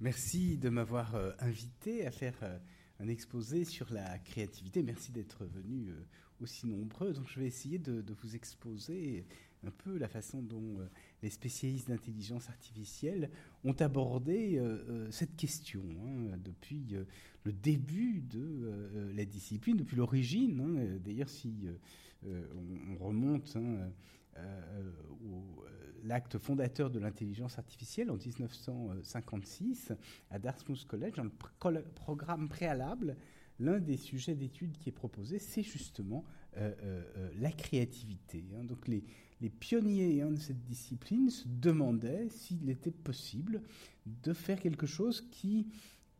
Merci de m'avoir euh, invité à faire euh, un exposé sur la créativité. Merci d'être venus euh, aussi nombreux. Donc, je vais essayer de, vous exposer un peu la façon dont les spécialistes d'intelligence artificielle ont abordé cette question hein, depuis le début de la discipline, depuis l'origine. Hein. D'ailleurs, si on, remonte hein, l'acte fondateur de l'intelligence artificielle en 1956 à Dartmouth College, dans le programme préalable, l'un des sujets d'étude qui est proposé, c'est justement euh, euh, euh, la créativité. Hein. Donc les, pionniers hein, de cette discipline se demandaient s'il était possible de faire quelque chose qui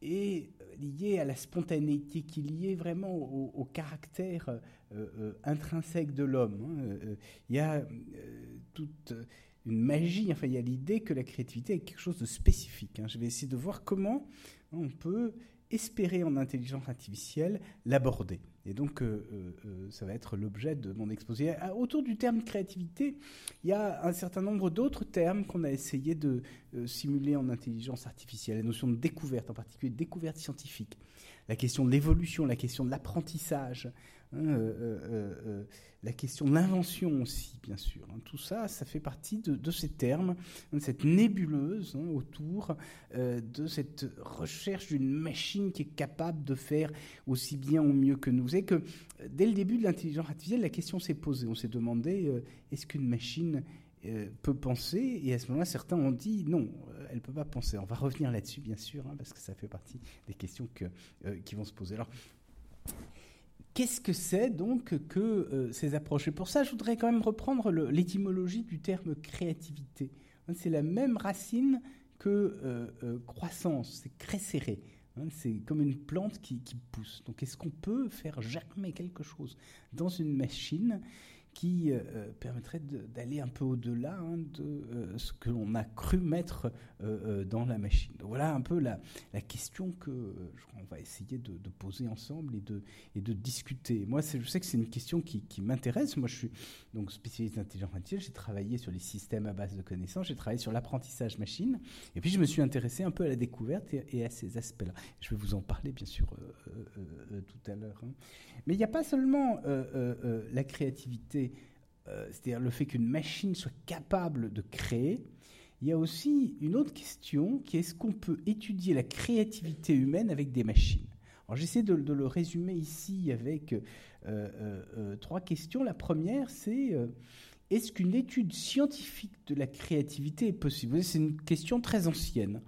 est lié à la spontanéité, qui est lié vraiment au, caractère intrinsèque de l'homme. Hein. Il y a toute une magie, enfin il y a l'idée que la créativité est quelque chose de spécifique. Hein. Je vais essayer de voir comment on peut espérer en intelligence artificielle l'aborder. Et donc, euh, euh, euh, ça va être l'objet de mon exposé. Autour du terme créativité, il y a un certain nombre d'autres termes qu'on a essayé de simuler en intelligence artificielle. La notion de découverte, en particulier découverte scientifique, la question de l'évolution, la question de l'apprentissage, Hein, euh, euh, euh, la question de l'invention aussi, bien sûr. Hein. tout ça, ça fait partie de, ces termes, de hein, cette nébuleuse autour de cette recherche d'une machine qui est capable de faire aussi bien ou mieux que nous. Et que dès le début de l'intelligence artificielle, la question s'est posée. On s'est demandé est-ce qu'une machine peut penser? Et à ce moment-là, certains ont dit non, elle ne peut pas penser. On va revenir là-dessus, bien sûr, parce que ça fait partie des questions que, qui vont se poser. Alors, Qu'est-ce que c'est donc que euh, ces approches? Et pour ça, je voudrais quand même reprendre l'étymologie du terme créativité. Hein, c'est la même racine que euh, euh, croissance, c'est crescere. Hein, c'est comme une plante qui, qui pousse. Donc est-ce qu'on peut faire germer quelque chose dans une machine? Qui euh, euh, permettrait d'aller un peu au-delà hein, de euh, ce que l'on a cru mettre dans la machine. voilà un peu la, question que on va essayer de, poser ensemble et de, discuter. Moi, je sais que c'est une question qui, qui m'intéresse. Moi, je suis donc spécialiste d'intelligence artificielle. J'ai travaillé sur les systèmes à base de connaissances. J'ai travaillé sur l'apprentissage machine. Et puis, je me suis intéressé un peu à la découverte et, à ces aspects-là. Je vais vous en parler, bien sûr, tout à l'heure. Hein. Mais il n'y a pas seulement la créativité euh, c'est-à-dire le fait qu'une machine soit capable de créer, il y a aussi une autre question qui est est-ce qu'on peut étudier la créativité humaine avec des machines? J'essaie de, le résumer ici avec euh, euh, trois questions. La première, c'est est-ce qu'une étude scientifique de la créativité est possible? C'est une question très ancienne.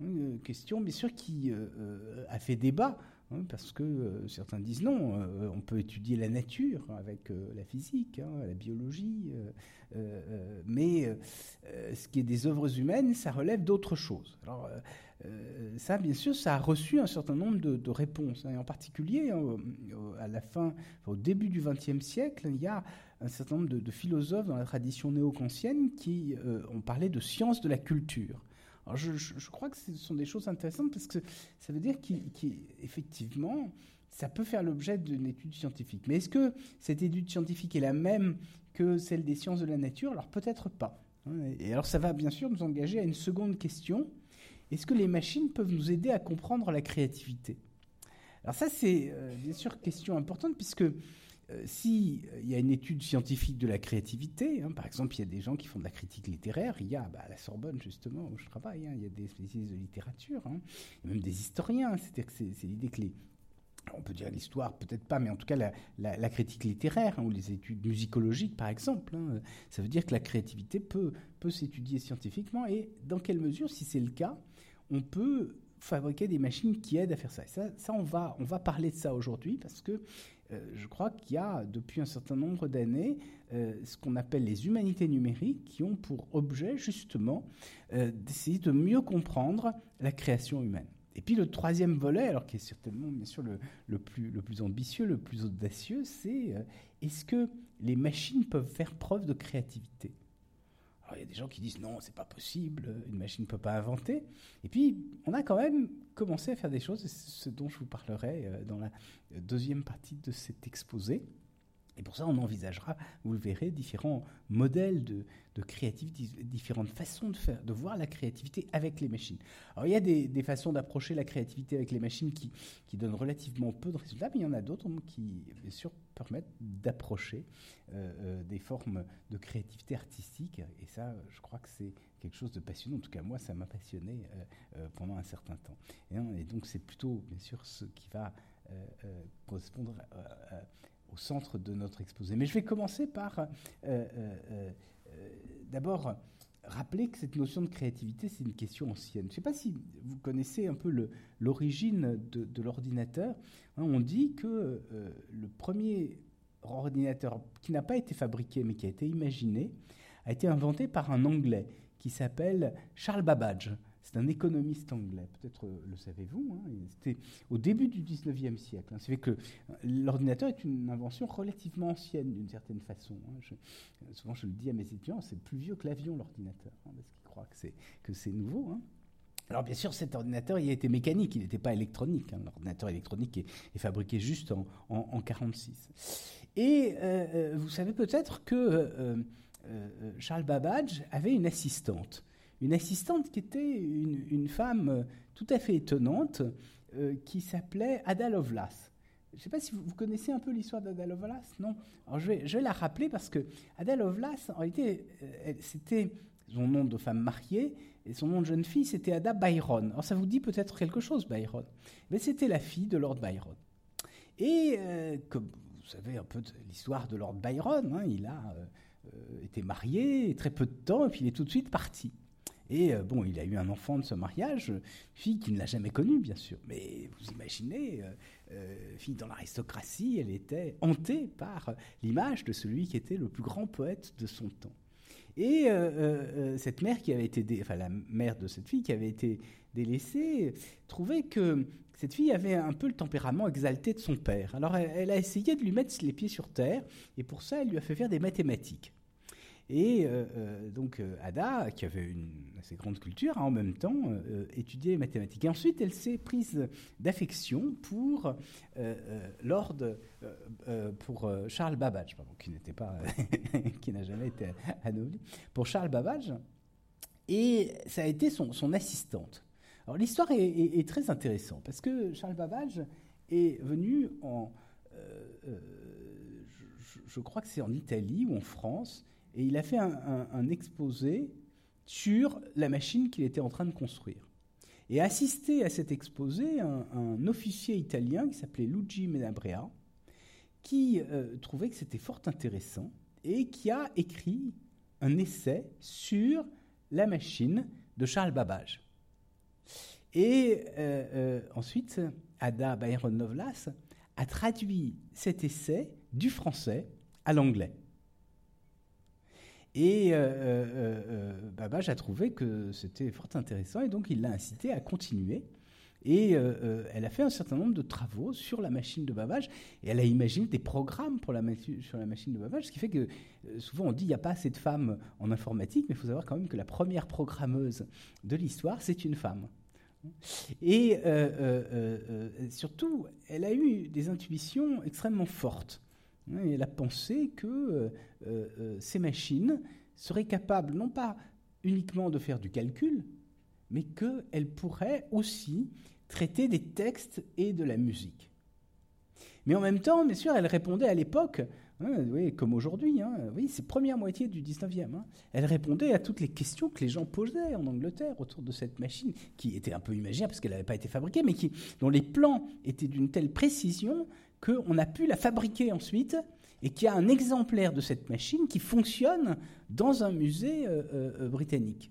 Une question, bien sûr, qui a fait débat. Hein, parce que euh, certains disent non, euh, on peut étudier la nature avec euh, la physique, hein, la biologie, mais ce qui est des œuvres humaines, ça relève d'autres choses. Alors ça, bien sûr, ça a reçu un certain nombre de, réponses, hein, et en particulier à la fin, au début du XXe siècle, il y a un certain nombre de, philosophes dans la tradition néo-kantienne qui ont parlé de science de la culture. Alors je, crois que ce sont des choses intéressantes parce que ça veut dire qu'effectivement, ça peut faire l'objet d'une étude scientifique. Mais est-ce que cette étude scientifique est la même que celle des sciences de la nature? Alors peut-être pas. Et alors ça va bien sûr nous engager à une seconde question. Est-ce que les machines peuvent nous aider à comprendre la créativité? Alors ça c'est euh, bien sûr question importante puisque euh, s'il euh, y a une étude scientifique de la créativité, hein, par exemple, il y a des gens qui font de la critique littéraire, il y a bah, à la Sorbonne, justement, où je travaille, hein, il y a des spécialistes de littérature, hein, même des historiens. C'est-à-dire que c'est l'idée que les, on peut dire l'histoire, peut-être pas, mais en tout cas la, critique littéraire ou les études musicologiques, par exemple, ça veut dire que la créativité peut, peut s'étudier scientifiquement et dans quelle mesure, si c'est le cas, on peut fabriquer des machines qui aident à faire ça. ça, ça on, va, on va parler de ça aujourd'hui parce que euh, je crois qu'il y a depuis un certain nombre d'années euh, ce qu'on appelle les humanités numériques qui ont pour objet justement euh, d'essayer de mieux comprendre la création humaine. Et puis le troisième volet, alors qui est certainement bien sûr le, plus, le plus ambitieux, le plus audacieux, c'est est-ce que les machines peuvent faire preuve de créativité? Alors, il y a des gens qui disent non, c'est pas possible, une machine ne peut pas inventer. Et puis, on a quand même commencé à faire des choses, c'est ce dont je vous parlerai euh, dans la deuxième partie de cet exposé. Et pour ça, on envisagera, vous le verrez, différents modèles de, créativité, différentes façons de faire, de voir la créativité avec les machines. Alors, il y a des, façons d'approcher la créativité avec les machines qui, donnent relativement peu de résultats, mais il y en a d'autres qui, bien sûr, permettent d'approcher euh, euh, des formes de créativité artistique. Et ça, je crois que c'est quelque chose de passionnant. En tout cas, moi, ça m'a passionné euh, pendant un certain temps. Et, hein, et donc, c'est plutôt, bien sûr, ce qui va correspondre à au centre de notre exposé. Mais je vais commencer par euh, euh, euh, d'abord rappeler que cette notion de créativité, c'est une question ancienne. Je ne sais pas si vous connaissez un peu l'origine de, l'ordinateur. Hein, on dit que le premier ordinateur qui n'a pas été fabriqué mais qui a été imaginé a été inventé par un Anglais qui s'appelle Charles Babbage. C'est un économiste anglais, peut-être euh, le savez-vous. Hein, C'était au début du 19e siècle. Hein. C'est que euh, l'ordinateur est une invention relativement ancienne d'une certaine façon. Hein. Euh, souvent, je le dis à mes étudiants, c'est plus vieux que l'avion, l'ordinateur, parce qu'ils croient que c'est, nouveau. Alors bien sûr, cet ordinateur, il a été mécanique, il n'était pas électronique. L'ordinateur électronique est, fabriqué juste en, en, 46. Et vous savez peut-être que Charles Babbage avait une assistante une assistante qui était une, femme euh, tout à fait étonnante euh, qui s'appelait Ada Lovelace. Je ne sais pas si vous, connaissez un peu l'histoire d'Ada Lovelace, non? Alors je vais, je la rappeler parce que Ada Lovelace, en réalité, euh, c'était son nom de femme mariée et son nom de jeune fille, c'était Ada Byron. Alors ça vous dit peut-être quelque chose, Byron? Mais c'était la fille de Lord Byron. Et comme vous savez un peu l'histoire de Lord Byron, hein, il a été marié très peu de temps et puis il est tout de suite parti. Et euh, bon, il a eu un enfant de ce mariage, fille qu'il n'a jamais connue, bien sûr. Mais vous imaginez, euh, euh, fille dans l'aristocratie, elle était hantée par l'image de celui qui était le plus grand poète de son temps. Et cette mère qui avait été, enfin la mère de cette fille qui avait été délaissée, trouvait que cette fille avait un peu le tempérament exalté de son père. Alors elle a essayé de lui mettre les pieds sur terre, et pour ça, elle lui a fait faire des mathématiques. Et euh, euh, donc euh, Ada, qui avait une assez grande culture, a en même temps étudié les mathématiques. Et ensuite, elle s'est prise d'affection pour Lord, pour Charles Babbage, qui n'était pas, qui n'a jamais été anobli, pour Charles Babbage. Et ça a été son, assistante. Alors l'histoire est, très intéressante parce que Charles Babbage est venu en, je, crois que c'est en Italie ou en France, et il a fait un, exposé sur la machine qu'il était en train de construire. Et assisté à cet exposé un, officier italien qui s'appelait Luigi Menabrea, qui euh, trouvait que c'était fort intéressant et qui a écrit un essai sur la machine de Charles Babbage. Et euh, euh, ensuite, Ada Byron Novlas a traduit cet essai du français à l'anglais. Et euh, euh, euh, Babbage a trouvé que c'était fort intéressant et donc il l'a incité à continuer. Et elle a fait un certain nombre de travaux sur la machine de Babbage et elle a imaginé des programmes sur la machine de Babbage, ce qui fait que souvent on dit qu'il n'y a pas assez de femmes en informatique, mais il faut savoir quand même que la première programmeuse de l'histoire, c'est une femme. Et surtout, elle a eu des intuitions extrêmement fortes. Elle a pensé que euh, euh, ces machines seraient capables non pas uniquement de faire du calcul, mais qu'elles pourraient aussi traiter des textes et de la musique. Mais en même temps, bien sûr, elle répondait à l'époque, hein, comme aujourd'hui, hein, oui, c'est première moitié du 19e, hein, elle répondait à toutes les questions que les gens posaient en Angleterre autour de cette machine, qui était un peu imaginaire parce qu'elle n'avait pas été fabriquée, mais qui, dont les plans étaient d'une telle précision qu'on a pu la fabriquer ensuite et qu'il y a un exemplaire de cette machine qui fonctionne dans un musée euh, euh, britannique.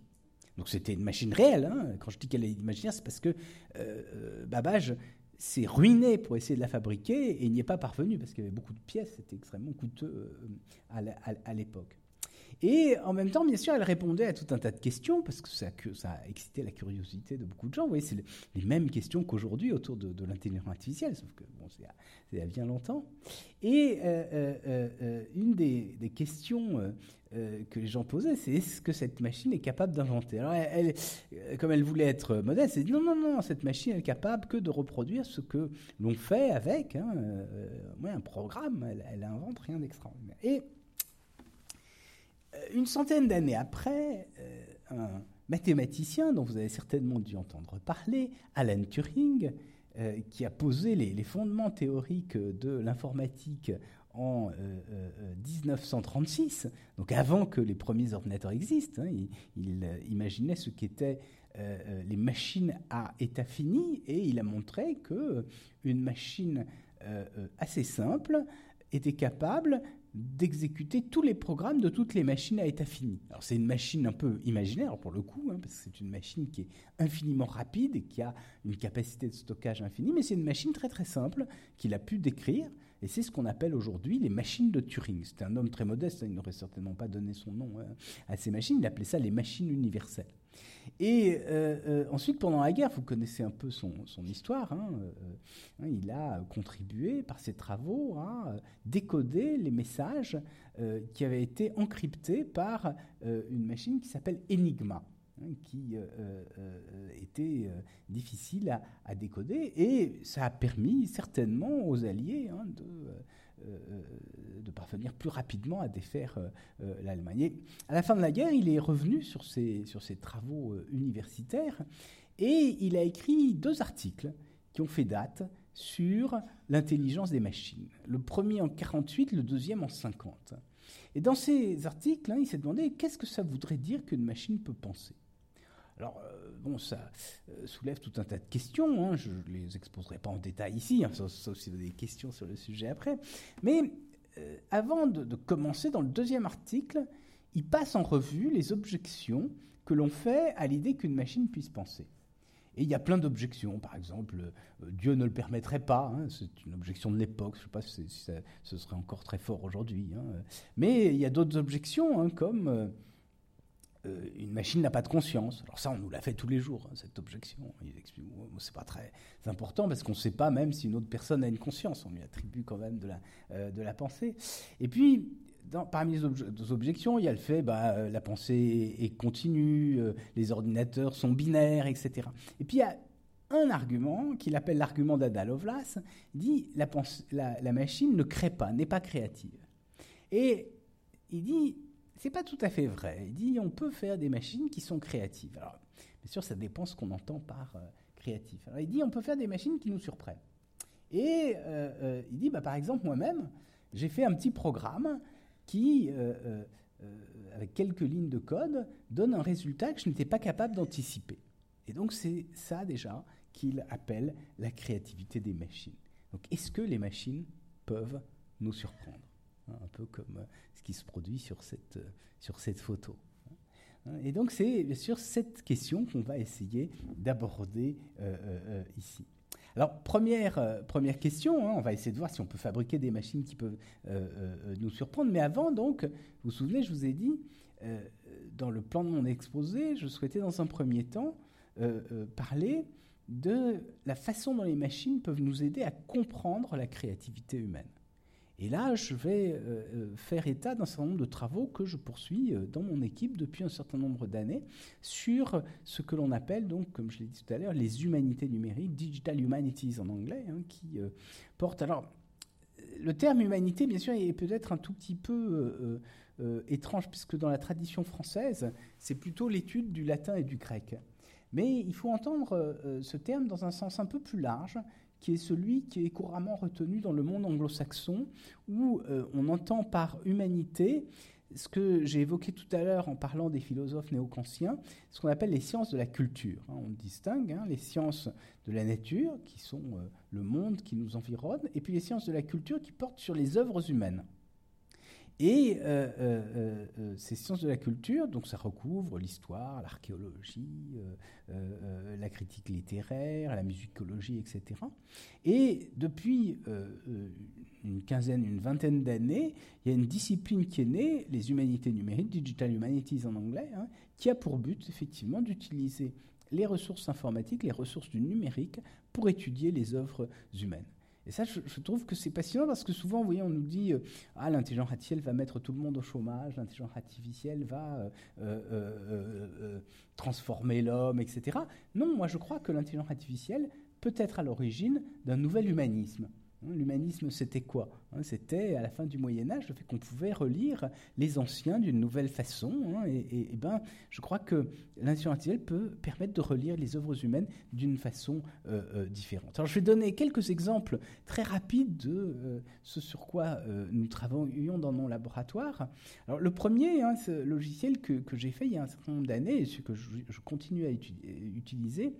Donc c'était une machine réelle. Hein. Quand je dis qu'elle est imaginaire, c'est parce que euh, Babbage s'est ruiné pour essayer de la fabriquer et n'y est pas parvenu parce qu'il y avait beaucoup de pièces, c'était extrêmement coûteux à l'époque. Et en même temps, bien sûr, elle répondait à tout un tas de questions, parce que ça, a excité la curiosité de beaucoup de gens. Vous voyez, c'est les mêmes questions qu'aujourd'hui autour de, l'intelligence artificielle, sauf que bon, c'est il y a bien longtemps. Et euh, euh, euh, une des, questions que les gens posaient, c'est est-ce que cette machine est capable d'inventer? Alors, comme elle voulait être modeste, elle dit non, non, non, cette machine est capable que de reproduire ce que l'on fait avec hein, un programme. Elle, elle invente rien d'extraordinaire. Une centaine d'années après, un mathématicien dont vous avez certainement dû entendre parler, Alan Turing, euh, qui a posé les, fondements théoriques de l'informatique en 1936, euh, euh, donc avant que les premiers ordinateurs existent. Hein, il, imaginait ce qu'étaient les machines à état fini et il a montré que une machine assez simple était capable d'exécuter tous les programmes de toutes les machines à état fini. Alors c'est une machine un peu imaginaire pour le coup, hein, parce que c'est une machine qui est infiniment rapide et qui a une capacité de stockage infinie, mais c'est une machine très très simple qu'il a pu décrire, et c'est ce qu'on appelle aujourd'hui les machines de Turing. C'était un homme très modeste, hein, il n'aurait certainement pas donné son nom hein, à ces machines, il appelait ça les machines universelles. Et euh, euh, ensuite, pendant la guerre, vous connaissez un peu son, histoire, hein, euh, il a contribué par ses travaux à décoder les messages qui avaient été encryptés par une machine qui s'appelle Enigma. Hein, qui était difficile à, décoder, et ça a permis certainement aux Alliés hein, de parvenir plus rapidement à défaire euh, euh, l'Allemagne. à la fin de la guerre, il est revenu sur ses, sur ses travaux euh, universitaires et il a écrit deux articles qui ont fait date sur l'intelligence des machines. Le premier en 48, le deuxième en 50. Et dans ces articles, hein, il s'est demandé qu'est-ce que ça voudrait dire qu'une machine peut penser. Alors, bon, ça soulève tout un tas de questions, hein, je ne les exposerai pas en détail ici, hein, sauf, si vous avez des questions sur le sujet après, mais euh, avant de, commencer, dans le deuxième article, il passe en revue les objections que l'on fait à l'idée qu'une machine puisse penser. Et il y a plein d'objections. Par exemple, euh, Dieu ne le permettrait pas. Hein, c'est une objection de l'époque. Je ne sais pas si, ce serait encore très fort aujourd'hui. Hein. Mais il y a d'autres objections, hein, comme euh, une machine n'a pas de conscience. Alors ça, on nous l'a fait tous les jours, hein, cette objection. C'est pas très important parce qu'on ne sait pas même si une autre personne a une conscience. On lui attribue quand même de la, euh, de la pensée. Et puis, parmi les, objections, il y a le fait bah, euh, la pensée est continue, les ordinateurs sont binaires, etc. Et puis il y a un argument qu'il appelle l'argument d'Ada Lovelace, dit la, la machine ne crée pas, n'est pas créative. Et il dit c'est pas tout à fait vrai. Il dit on peut faire des machines qui sont créatives. Alors, bien sûr, ça dépend ce qu'on entend par euh, créatif. Alors, il dit on peut faire des machines qui nous surprennent. Et euh, euh, il dit, bah, par exemple, moi-même, j'ai fait un petit programme qui, avec quelques lignes de code, donne un résultat que je n'étais pas capable d'anticiper. Et donc, c'est ça déjà qu'il appelle la créativité des machines. Donc, est-ce que les machines peuvent nous surprendre? Un peu comme euh, ce qui se produit sur cette, euh, sur cette photo. Hein. Et donc c'est bien sûr cette question qu'on va essayer d'aborder euh, ici. Alors première, première question, hein, on va essayer de voir si on peut fabriquer des machines qui peuvent nous surprendre. Mais avant donc, vous vous souvenez, je vous ai dit, dans le plan de mon exposé, je souhaitais dans un premier temps parler de la façon dont les machines peuvent nous aider à comprendre la créativité humaine. Et là, je vais euh, euh, faire état d'un certain nombre de travaux que je poursuis euh, dans mon équipe depuis un certain nombre d'années sur ce que l'on appelle, donc, comme je l'ai dit tout à l'heure, les humanités numériques, digital humanities en anglais, hein, qui portent. Alors, le terme humanité, bien sûr, est peut-être un tout petit peu étrange, puisque dans la tradition française, c'est plutôt l'étude du latin et du grec. Mais il faut entendre ce terme dans un sens un peu plus large, qui est celui qui est couramment retenu dans le monde anglo-saxon, où euh, on entend par humanité ce que j'ai évoqué tout à l'heure en parlant des philosophes néo-kantiens, ce qu'on appelle les sciences de la culture. Hein. on distingue hein, les sciences de la nature, qui sont euh, le monde qui nous environne, et puis les sciences de la culture qui portent sur les œuvres humaines. Et euh, euh, euh, ces sciences de la culture, donc ça recouvre l'histoire, l'archéologie, la critique littéraire, la musicologie, etc. Et depuis une quinzaine, une vingtaine d'années, il y a une discipline qui est née, les humanités numériques, Digital Humanities en anglais, hein, qui a pour but effectivement d'utiliser les ressources informatiques, les ressources du numérique pour étudier les œuvres humaines. Et ça, je, trouve que c'est passionnant parce que souvent, vous voyez, on nous dit Ah, l'intelligence artificielle va mettre tout le monde au chômage, l'intelligence artificielle va euh, euh, euh, transformer l'homme, etc. Non, moi je crois que l'intelligence artificielle peut être à l'origine d'un nouvel humanisme. Hein, l'humanisme, c'était quoi hein, C'était à la fin du Moyen Âge le fait qu'on pouvait relire les anciens d'une nouvelle façon. Hein, et, ben, je crois que l'intelligence artificielle peut permettre de relire les œuvres humaines d'une façon euh, euh, différente. Alors, je vais donner quelques exemples très rapides de euh, ce sur quoi nous travaillons dans mon laboratoire. Alors, le premier, ce logiciel que, j'ai fait il y a un certain nombre d'années et que je continue à utiliser,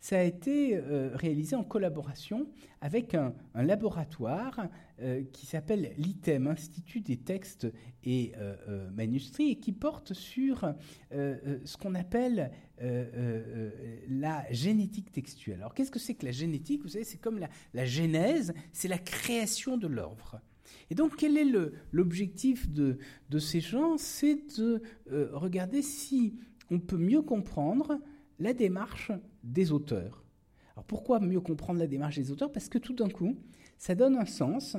ça a été euh, réalisé en collaboration avec un, laboratoire euh, qui s'appelle l'ITEM, Institut des textes et euh, manuscrits, et qui porte sur ce qu'on appelle la génétique textuelle. Alors qu'est-ce que c'est que la génétique? Vous savez, c'est comme la, genèse, c'est la création de l'œuvre. Et donc, quel est l'objectif de, ces gens? C'est de regarder si on peut mieux comprendre la démarche des auteurs. Alors pourquoi mieux comprendre la démarche des auteurs? Parce que tout d'un coup, ça donne un sens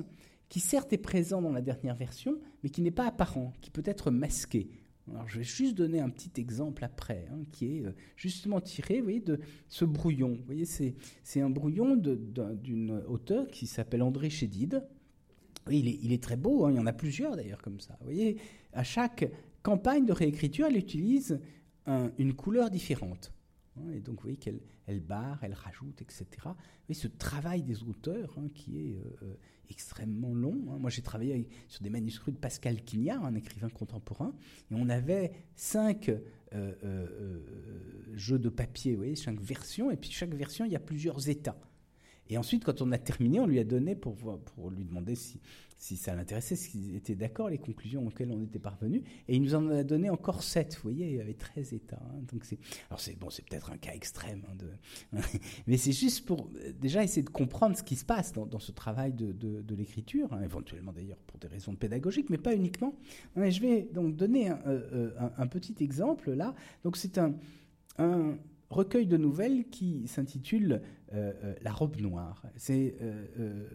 qui certes est présent dans la dernière version, mais qui n'est pas apparent, qui peut être masqué. Alors je vais juste donner un petit exemple après, hein, qui est euh, justement tiré voyez, de ce brouillon. Vous voyez, c'est un brouillon d'une auteure qui s'appelle André Chédid. il, est, il, est, très beau, hein, il y en a plusieurs d'ailleurs comme ça. Vous voyez, à chaque campagne de réécriture, elle utilise une couleur différente. Hein, et donc, vous voyez qu'elle elle barre, elle rajoute, etc. Vous voyez ce travail des auteurs hein, qui est euh, euh, extrêmement long. Hein. Moi, j'ai travaillé sur des manuscrits de Pascal Quignard, un écrivain contemporain, et on avait cinq euh, jeux de papier, vous voyez, chaque version, et puis chaque version, il y a plusieurs états. Et ensuite, quand on a terminé, on lui a donné pour, pour lui demander si, si ça l'intéressait, s'il était d'accord, les conclusions auxquelles on était parvenu. Et il nous en a donné encore sept. Vous voyez, il y avait 13 États. Hein. donc c'est, alors c'est bon, peut-être un cas extrême, hein, mais c'est juste pour déjà essayer de comprendre ce qui se passe dans, ce travail de, de, l'écriture, hein, éventuellement d'ailleurs pour des raisons pédagogiques, mais pas uniquement. je vais donc donner un, euh, euh, un, un petit exemple là. Donc c'est un, un recueil de nouvelles qui s'intitule euh, euh, La robe noire. C'est euh,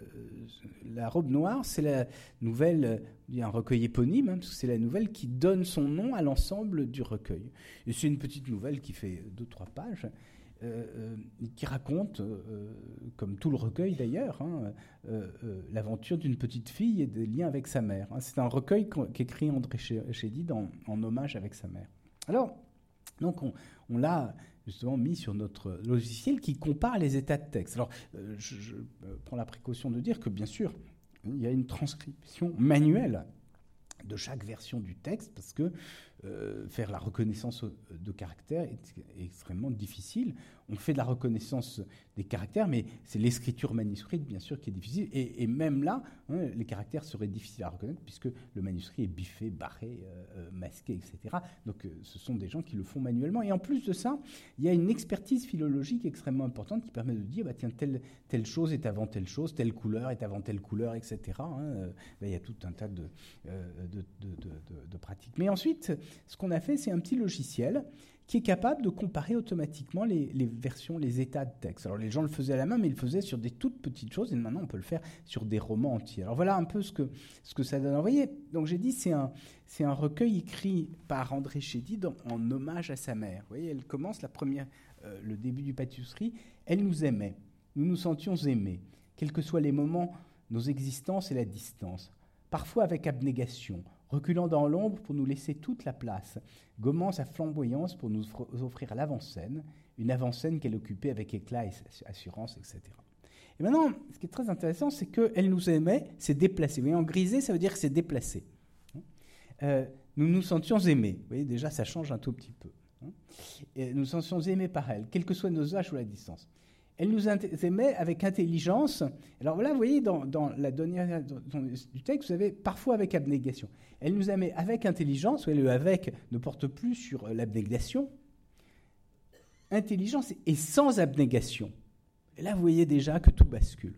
la robe noire, c'est la nouvelle, il y a un recueil éponyme, hein, parce que c'est la nouvelle qui donne son nom à l'ensemble du recueil. Et c'est une petite nouvelle qui fait deux trois pages. qui raconte, comme tout le recueil d'ailleurs, hein, l'aventure d'une petite fille et des liens avec sa mère. Hein. C'est un recueil qu'écrit André Chédid en, en, hommage avec sa mère. Alors, donc on, on l'a justement mis sur notre logiciel qui compare les états de texte. Alors, euh, je, euh, prends la précaution de dire que, bien sûr, il y a une transcription manuelle de chaque version du texte parce que euh, faire la reconnaissance de caractères est extrêmement difficile on fait de la reconnaissance des caractères, mais c'est l'écriture manuscrite, bien sûr, qui est difficile. Et, même là, hein, les caractères seraient difficiles à reconnaître puisque le manuscrit est biffé, barré, euh, euh, masqué, etc. Donc, euh, ce sont des gens qui le font manuellement. Et en plus de ça, il y a une expertise philologique extrêmement importante qui permet de dire, bah, tiens, telle, chose est avant telle chose, telle couleur est avant telle couleur, etc. Hein. il y a tout un tas de pratiques. Mais ensuite, ce qu'on a fait, c'est un petit logiciel qui est capable de comparer automatiquement les, versions, les états de texte. Alors les gens le faisaient à la main, mais ils le faisaient sur des toutes petites choses, et maintenant on peut le faire sur des romans entiers. Alors voilà un peu ce que, ce que ça donne. Vous voyez, donc j'ai dit, c'est un, c'est un recueil écrit par André Chédid en, hommage à sa mère. Vous voyez, elle commence la première, euh, le début du pâtisserie, elle nous aimait, nous nous sentions aimés, quels que soient les moments, nos existences et la distance, parfois avec abnégation, reculant dans l'ombre pour nous laisser toute la place, gommant sa flamboyance pour nous offrir l'avant-scène, une avant-scène qu'elle occupait avec éclat et assurance, etc. Et maintenant, ce qui est très intéressant, c'est qu'elle nous aimait, c'est déplacé. Vous voyez, en grisé, ça veut dire que c'est déplacé. Euh, nous nous sentions aimés. Vous voyez, déjà, ça change un tout petit peu. Hein. Et nous nous sentions aimés par elle, quel que soit nos âges ou la distance. Elle nous aimait avec intelligence. Alors là, vous voyez, dans, la dernière du texte, vous avez parfois avec abnégation. Elle nous aimait avec intelligence, voyez, le avec ne porte plus sur l'abnégation. Intelligence et sans abnégation. Et là, vous voyez déjà que tout bascule.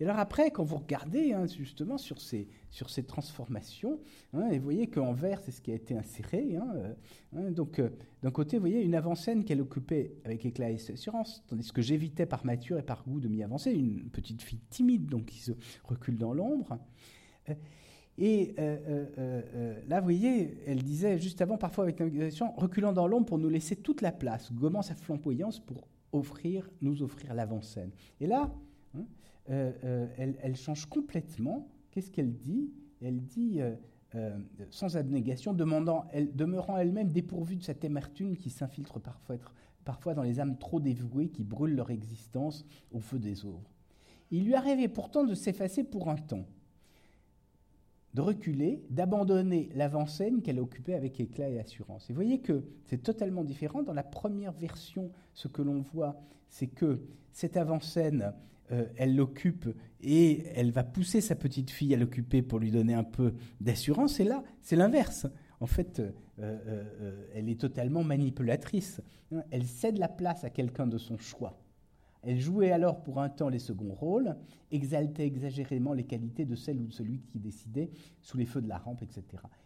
Et alors après, quand vous regardez hein, justement sur ces, sur ces transformations, hein, et vous voyez qu'en vert, c'est ce qui a été inséré. Hein, euh, donc euh, d'un côté, vous voyez une avant-scène qu'elle occupait avec éclat et assurance, tandis que j'évitais par mature et par goût de m'y avancer, une petite fille timide, donc qui se recule dans l'ombre. Euh, et là, vous voyez, elle disait juste avant, parfois avec navigation, reculant dans l'ombre pour nous laisser toute la place, gommant sa flamboyance pour nous offrir l'avant-scène. Et là, euh, euh, elle, change complètement. Qu'est-ce qu'elle dit? Elle dit, euh, sans abnégation, demandant, demeurant elle-même dépourvue de cette amertume qui s'infiltre parfois, parfois dans les âmes trop dévouées qui brûlent leur existence au feu des œuvres. Il lui arrivait pourtant de s'effacer pour un temps, de reculer, d'abandonner l'avant-scène qu'elle occupait avec éclat et assurance. Et vous voyez que c'est totalement différent. Dans la première version, ce que l'on voit, c'est que cette avant-scène, euh, elle l'occupe et elle va pousser sa petite fille à l'occuper pour lui donner un peu d'assurance. Et là, c'est l'inverse. En fait, euh, euh, elle est totalement manipulatrice. Elle cède la place à quelqu'un de son choix. Elle jouait alors pour un temps les seconds rôles, exaltait exagérément les qualités de celle ou de celui qui décidait sous les feux de la rampe, etc.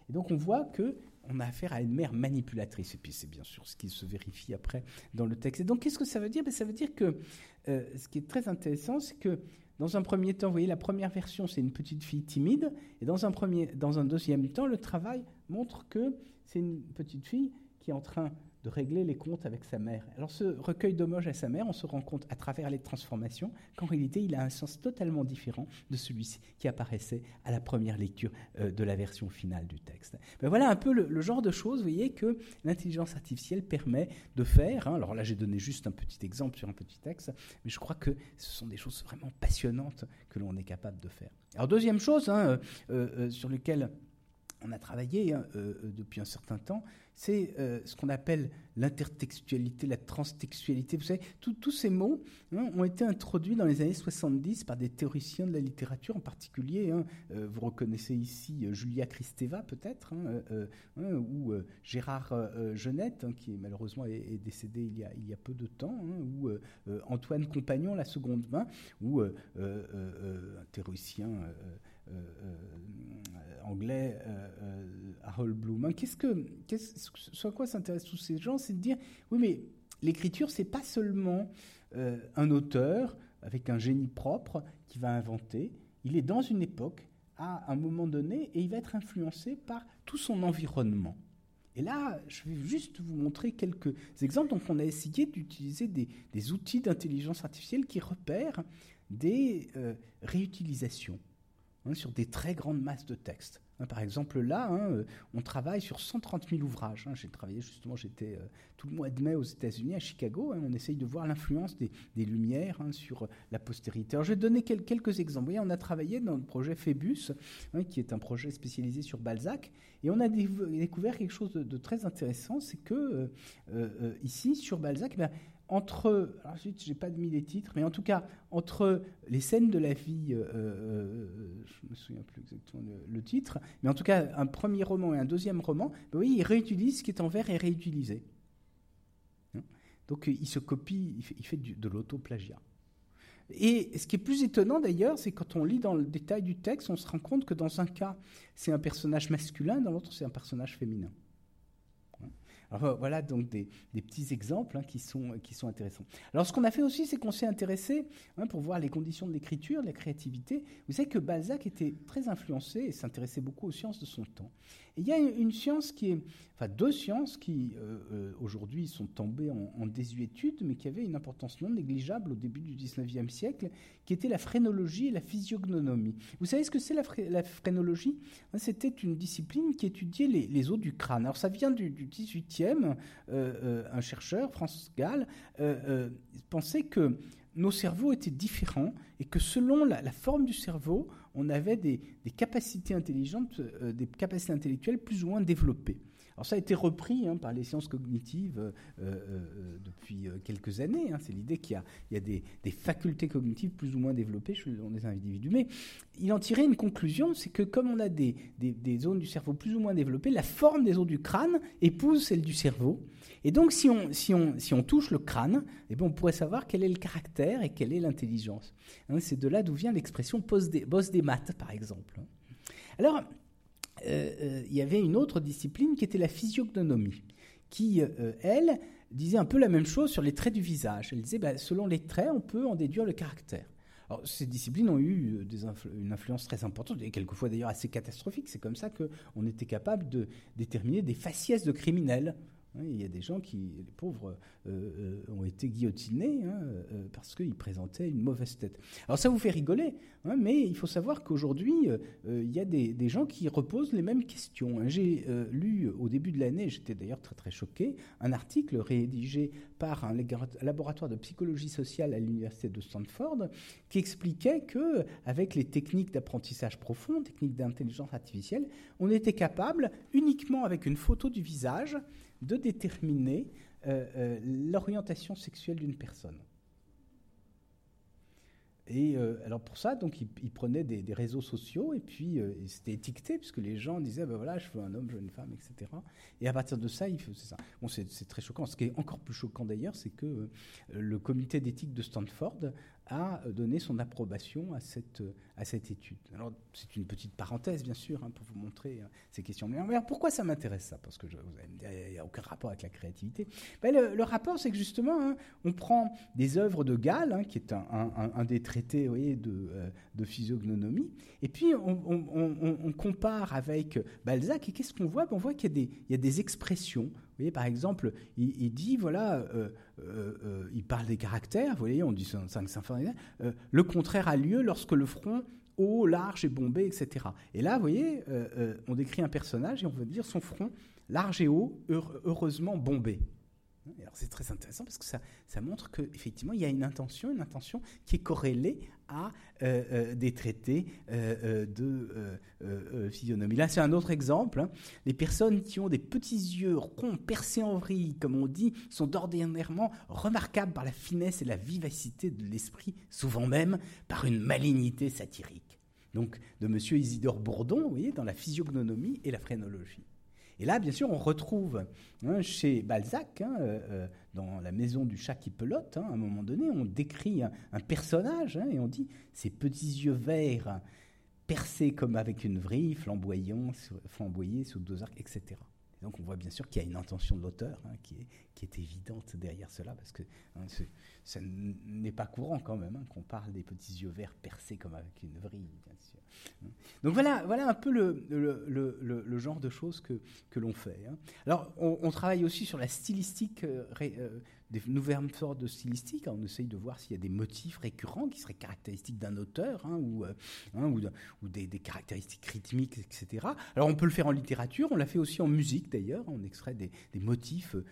Et donc on voit que on a affaire à une mère manipulatrice. Et puis c'est bien sûr ce qui se vérifie après dans le texte. Et donc qu'est-ce que ça veut dire? Ben, Ça veut dire que euh, ce qui est très intéressant, c'est que dans un premier temps, vous voyez, la première version, c'est une petite fille timide. Et dans un, premier, dans un deuxième temps, le travail montre que c'est une petite fille qui est en train de régler les comptes avec sa mère. Alors ce recueil d'hommages à sa mère, on se rend compte à travers les transformations qu'en réalité il a un sens totalement différent de celui-ci qui apparaissait à la première lecture euh, de la version finale du texte. Ben voilà un peu le, genre de choses, vous voyez, que l'intelligence artificielle permet de faire. Hein. Alors là j'ai donné juste un petit exemple sur un petit texte, mais je crois que ce sont des choses vraiment passionnantes que l'on est capable de faire. Alors deuxième chose hein, euh, euh, sur lequel on a travaillé hein, depuis un certain temps, c'est euh, ce qu'on appelle l'intertextualité, la transtextualité. Vous savez, tous ces mots hein, ont été introduits dans les années 70 par des théoriciens de la littérature en particulier. Hein. Euh, vous reconnaissez ici euh, Julia Kristeva peut-être, hein, ou Gérard Genette, qui malheureusement est, décédé il y, a, peu de temps, ou Antoine Compagnon, La Seconde Main, ou un théoricien anglais, euh, Harold Bloom. Hein, qu'est-ce que, quoi s'intéressent tous ces gens? C'est de dire, oui, mais l'écriture, c'est pas seulement un auteur avec un génie propre qui va inventer. Il est dans une époque, à un moment donné, et il va être influencé par tout son environnement. Et là, je vais juste vous montrer quelques exemples. Donc, on a essayé d'utiliser des, outils d'intelligence artificielle qui repèrent des réutilisations. Hein, sur des très grandes masses de textes. Hein, par exemple, là, hein, euh, on travaille sur 130 000 ouvrages. J'ai travaillé justement, j'étais euh, tout le mois de mai aux États-Unis, à Chicago. on essaye de voir l'influence des, Lumières sur la postérité. Alors, je vais donner quelques exemples. Vous voyez, on a travaillé dans le projet Phébus, qui est un projet spécialisé sur Balzac, et on a découvert quelque chose de, très intéressant, c'est que euh, ici, sur Balzac, eh entre, alors ensuite, j'ai pas mis les titres, mais en tout cas, entre les scènes de la vie, euh, euh, je me souviens plus exactement le, titre, mais en tout cas, un premier roman et un deuxième roman, ben oui, il réutilise ce qui est en vert et réutilisé. Hein? Donc, il se copie, il fait, il fait de l'auto-plagiat. Et ce qui est plus étonnant d'ailleurs, c'est quand on lit dans le détail du texte, on se rend compte que dans un cas, c'est un personnage masculin, dans l'autre, c'est un personnage féminin. Voilà donc des, petits exemples hein, qui, sont, qui sont intéressants. Alors ce qu'on a fait aussi, c'est qu'on s'est intéressé, hein, pour voir les conditions de l'écriture, de la créativité. Vous savez que Balzac était très influencé et s'intéressait beaucoup aux sciences de son temps. Il y a une science qui est, enfin deux sciences qui euh, euh, aujourd'hui sont tombées en, désuétude, mais qui avaient une importance non négligeable au début du XIXe siècle, qui étaient la phrénologie et la physiognonomie. Vous savez ce que c'est la, phrénologie? C'était une discipline qui étudiait les, os du crâne. Alors ça vient du, du XVIIIe. Euh, un chercheur, Francis Gall, pensait que nos cerveaux étaient différents et que selon la, forme du cerveau, on avait des, capacités intelligentes, euh, des capacités intellectuelles plus ou moins développées. Alors ça a été repris hein, par les sciences cognitives euh, euh, depuis quelques années. Hein. C'est l'idée qu'il y a, des, facultés cognitives plus ou moins développées dans des individus. Mais il en tirait une conclusion, c'est que comme on a des, zones du cerveau plus ou moins développées, la forme des os du crâne épouse celle du cerveau. Et donc si on, touche le crâne, eh bien, on pourrait savoir quel est le caractère et quelle est l'intelligence. Hein, c'est de là d'où vient l'expression boss des maths, par exemple. Alors, euh, euh, il y avait une autre discipline qui était la physiognomie, qui, euh, elle, disait un peu la même chose sur les traits du visage. Elle disait, bah, selon les traits, on peut en déduire le caractère. Ces disciplines ont eu une influence très importante, et quelquefois d'ailleurs assez catastrophique. C'est comme ça qu'on était capable de déterminer des faciès de criminels. Il y a des gens qui, les pauvres, euh, euh, ont été guillotinés hein, euh, parce qu'ils présentaient une mauvaise tête. Alors ça vous fait rigoler, hein, mais il faut savoir qu'aujourd'hui, il y a des, gens qui reposent les mêmes questions. Hein. J'ai lu au début de l'année, j'étais d'ailleurs très très choqué, un article rédigé par un laboratoire de psychologie sociale à l'université de Stanford qui expliquait que avec les techniques d'apprentissage profond, techniques d'intelligence artificielle, on était capable uniquement avec une photo du visage de déterminer euh, euh, l'orientation sexuelle d'une personne. Et euh, alors pour ça, donc il, prenait des, réseaux sociaux et puis c'était étiqueté puisque les gens disaient ben voilà je veux un homme, je veux une femme, etc. Et à partir de ça, il ça. Bon, c'est très choquant. Ce qui est encore plus choquant d'ailleurs, c'est que le comité d'éthique de Stanford a donné son approbation à cette, à cette étude. Alors, c'est une petite parenthèse, bien sûr, hein, pour vous montrer hein, ces questions. Mais alors, pourquoi ça m'intéresse ça? Parce que vous allez me dire, il n'y a aucun rapport avec la créativité. Ben, le, rapport, c'est que justement, hein, on prend des œuvres de Gall, qui est un, des traités de, euh, de, physiognonomie, et puis on compare avec Balzac, et qu'est-ce qu'on voit? Ben, On voit qu'il y, y, a des expressions voyez, par exemple, il, dit, voilà, euh, euh, euh, il parle des caractères, vous voyez, on dit 5 symphonies, le contraire a lieu lorsque le front haut, large et bombé, etc. Et là, vous voyez, on décrit un personnage et on veut dire son front large et haut, heureusement bombé. Alors c'est très intéressant parce que ça, ça montre qu'effectivement il y a une intention, une intention qui est corrélée à euh, euh, des traités euh, de physionomie. Là c'est un autre exemple. Hein. Les personnes qui ont des petits yeux ronds percés en vrille, comme on dit, sont ordinairement remarquables par la finesse et la vivacité de l'esprit, souvent même par une malignité satirique. Donc de M. Isidore Bourdon, vous voyez, dans la physiognomie et la phrénologie. Et là, bien sûr, on retrouve hein, chez Balzac, hein, euh, euh, dans La maison du chat qui pelote, hein, à un moment donné, on décrit un, personnage et on dit ses petits yeux verts percés comme avec une vrille, flamboyants, flamboyés sous deux arcs, etc. donc on voit bien sûr qu'il y a une intention de l'auteur qui, est, qui, est, évidente derrière cela, parce que ça n'est pas courant quand même qu'on parle des petits yeux verts percés comme avec une vrille, bien sûr. Donc voilà, voilà un peu le, genre de choses que, que l'on fait. Hein. Alors on, travaille aussi sur la stylistique euh, euh, des nouvelles sortes de stylistique. On essaye de voir s'il y a des motifs récurrents qui seraient caractéristiques d'un auteur hein, ou, euh, hein, ou, des, caractéristiques rythmiques, etc. Alors on peut le faire en littérature, on l'a fait aussi en musique d'ailleurs. On extrait des, motifs euh,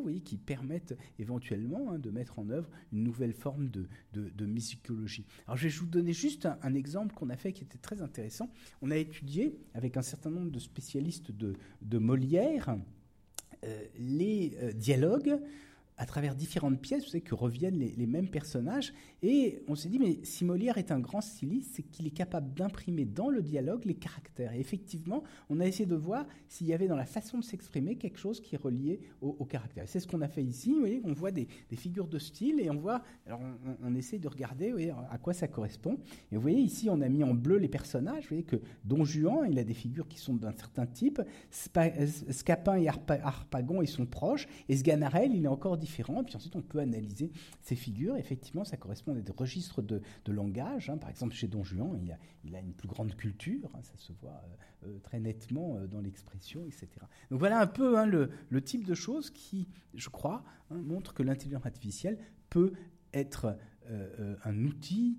voyez, qui permettent éventuellement hein, de mettre en œuvre une nouvelle forme de, de, musicologie. Alors je vais vous donner juste un, exemple qu'on a fait qui était très intéressant. On a étudié avec un certain nombre de spécialistes de, de Molière euh, les dialogues à travers différentes pièces, vous savez, que reviennent les, mêmes personnages. Et on s'est dit, mais si Molière est un grand styliste, c'est qu'il est capable d'imprimer dans le dialogue les caractères. Et effectivement, on a essayé de voir s'il y avait dans la façon de s'exprimer quelque chose qui est relié au, caractère. C'est ce qu'on a fait ici. Vous voyez, on voit des, figures de style et on voit, alors on, essaie de regarder à quoi ça correspond. Et vous voyez, ici, on a mis en bleu les personnages. Vous voyez que Don Juan, il a des figures qui sont d'un certain type. Scapin et Harpagon, ils sont proches. Et Sganarelle, il est encore différent puis ensuite, on peut analyser ces figures. Effectivement, ça correspond à des registres de, langage. Hein. Par exemple, chez Don Juan, il a, une plus grande culture. Hein. Ça se voit euh, euh, très nettement euh, dans l'expression, etc. Donc voilà un peu hein, le, type de choses qui, je crois, montrent que l'intelligence artificielle peut être un outil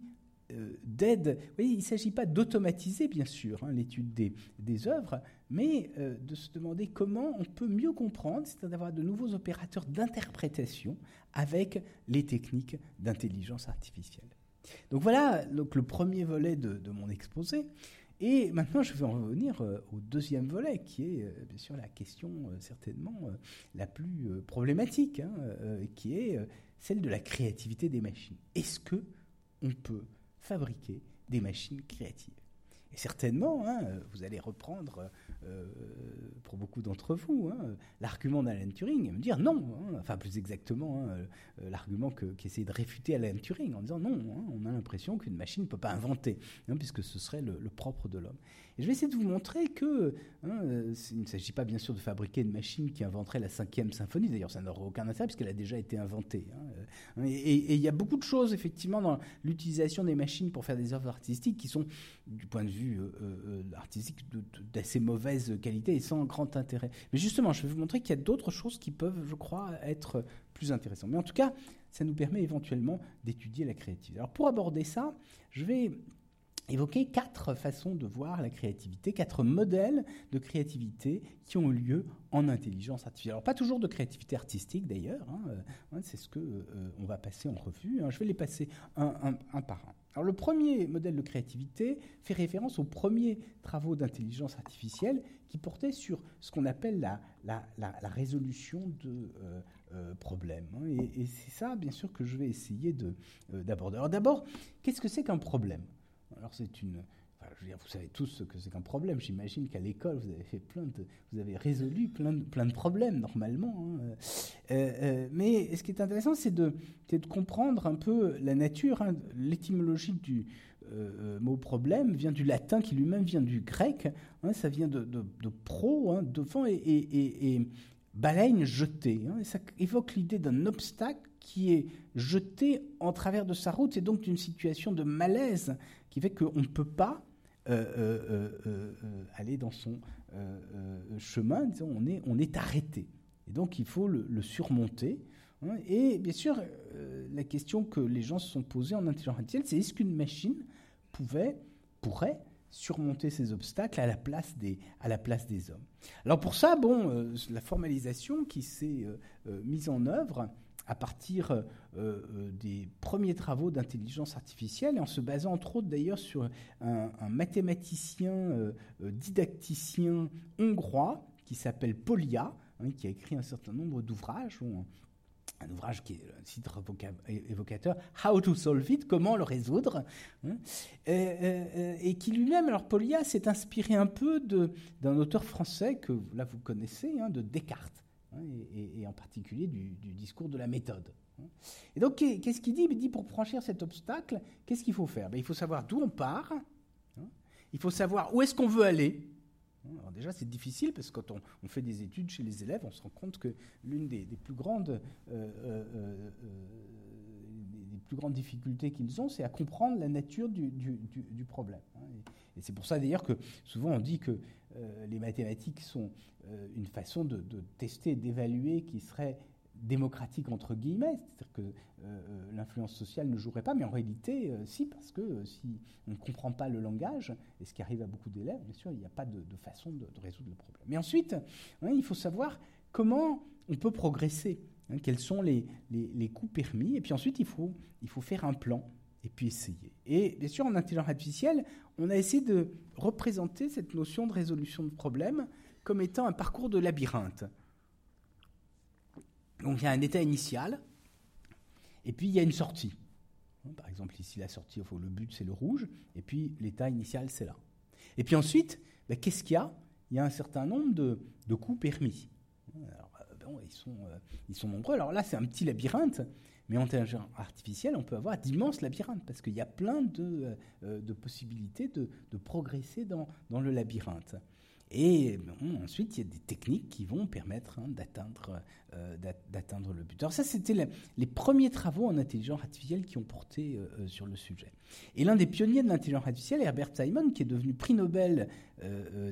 d'aide. il ne s'agit pas d'automatiser, bien sûr, hein, l'étude des, œuvres, mais euh, de se demander comment on peut mieux comprendre, c'est-à-dire d'avoir de nouveaux opérateurs d'interprétation avec les techniques d'intelligence artificielle. Donc voilà donc le premier volet de, mon exposé. Et maintenant, je vais en revenir au deuxième volet, qui est bien sûr la question certainement la plus problématique, hein, qui est celle de la créativité des machines. Est-ce que on peut fabriquer des machines créatives et certainement, hein, vous allez reprendre euh, pour beaucoup d'entre vous, hein, l'argument d'Alan Turing et me dire non, hein, enfin plus exactement euh, l'argument qu'essaie de réfuter Alan Turing en disant non, on a l'impression qu'une machine ne peut pas inventer, puisque ce serait le, propre de l'homme. Et je vais essayer de vous montrer que euh, il ne s'agit pas bien sûr de fabriquer une machine qui inventerait la cinquième symphonie, d'ailleurs ça n'aurait aucun intérêt puisqu'elle a déjà été inventée. Et il y a beaucoup de choses effectivement dans l'utilisation des machines pour faire des œuvres artistiques qui sont du point de vue artistique d'assez mauvais qualité et sans grand intérêt. Mais justement, je vais vous montrer qu'il y a d'autres choses qui peuvent, je crois, être plus intéressantes. Mais en tout cas, ça nous permet éventuellement d'étudier la créativité. Alors pour aborder ça, je vais évoquer quatre façons de voir la créativité, quatre modèles de créativité qui ont lieu en intelligence artificielle. Alors pas toujours de créativité artistique d'ailleurs, hein, euh, c'est ce que euh, on va passer en revue. Hein. Je vais les passer un, par un. Alors le premier modèle de créativité fait référence aux premiers travaux d'intelligence artificielle qui portaient sur ce qu'on appelle la, résolution de euh, problèmes. Hein. Et, c'est ça, bien sûr, que je vais essayer d'aborder. Alors d'abord, qu'est-ce que c'est qu'un problème? Alors c'est une vous savez tous ce que c'est qu'un problème. J'imagine qu'à l'école, vous avez fait plein de, vous avez résolu plein de, plein de problèmes normalement. Hein. Euh, euh, mais ce qui est intéressant, c'est de, de, comprendre un peu la nature, hein. l'étymologie du euh, mot problème vient du latin, qui lui-même vient du grec. Hein. ça vient de, de, pro, devant, et, baleine jetée. et ça évoque l'idée d'un obstacle qui est jeté en travers de sa route, et donc d'une situation de malaise qui fait qu'on ne peut pas euh, euh, euh, aller dans son chemin, disons, on est, on est arrêté. Et donc il faut le, surmonter. Hein. Et bien sûr, la question que les gens se sont posées en intelligence artificielle, c'est est-ce qu'une machine pouvait, pourrait surmonter ces obstacles à la place des, à la place des hommes? Alors pour ça, bon, la formalisation qui s'est mise en œuvre à partir euh, euh, des premiers travaux d'intelligence artificielle, et en se basant entre autres d'ailleurs sur un, mathématicien euh, didacticien hongrois qui s'appelle Polia, hein, qui a écrit un certain nombre d'ouvrages, un ouvrage qui est un titre évocateur, How to Solve It, comment le résoudre, hein, et, qui lui-même, alors Polia s'est inspiré un peu d'un auteur français que là vous connaissez, hein, de Descartes. Hein, et, en particulier du, discours de la méthode. Hein. Et donc, qu'est-ce qu'il dit? Il dit pour franchir cet obstacle, qu'est-ce qu'il faut faire? Ben, Il faut savoir d'où on part, hein. il faut savoir où est-ce qu'on veut aller. Alors déjà, c'est difficile parce que quand on, fait des études chez les élèves, on se rend compte que l'une des, plus grandes euh, euh, euh, des plus grandes difficultés qu'ils ont, c'est à comprendre la nature du, du problème. Et, c'est pour ça d'ailleurs que souvent on dit que les mathématiques sont euh, une façon de, tester, d'évaluer qui serait démocratique entre guillemets, c'est-à-dire que euh, euh, l'influence sociale ne jouerait pas, mais en réalité, si, parce que si on ne comprend pas le langage, et ce qui arrive à beaucoup d'élèves, bien sûr, il n'y a pas de, façon de, résoudre le problème. Mais ensuite, hein, il faut savoir comment on peut progresser, hein, quels sont les, les, coûts permis, et puis ensuite, il faut, il faut faire un plan, et puis essayer. Et bien sûr, en intelligence artificielle, on a essayé de représenter cette notion de résolution de problèmes comme étant un parcours de labyrinthe. Donc il y a un état initial, et puis il y a une sortie. Par exemple, ici, la sortie, le but, c'est le rouge, et puis l'état initial, c'est là. Et puis ensuite, ben, qu'est-ce qu'il y a? Il y a un certain nombre de, coups permis. Alors, euh, euh, ils sont nombreux. Alors là, c'est un petit labyrinthe, mais en intelligence artificielle, on peut avoir d'immenses labyrinthes, parce qu'il y a plein de, euh, de possibilités de, progresser dans, le labyrinthe. Et ensuite, il y a des techniques qui vont permettre hein, euh, d'atteindre le but. Alors ça, c'était les premiers travaux en intelligence artificielle qui ont porté euh, euh, sur le sujet. Et l'un des pionniers de l'intelligence artificielle, Herbert Simon, qui est devenu prix Nobel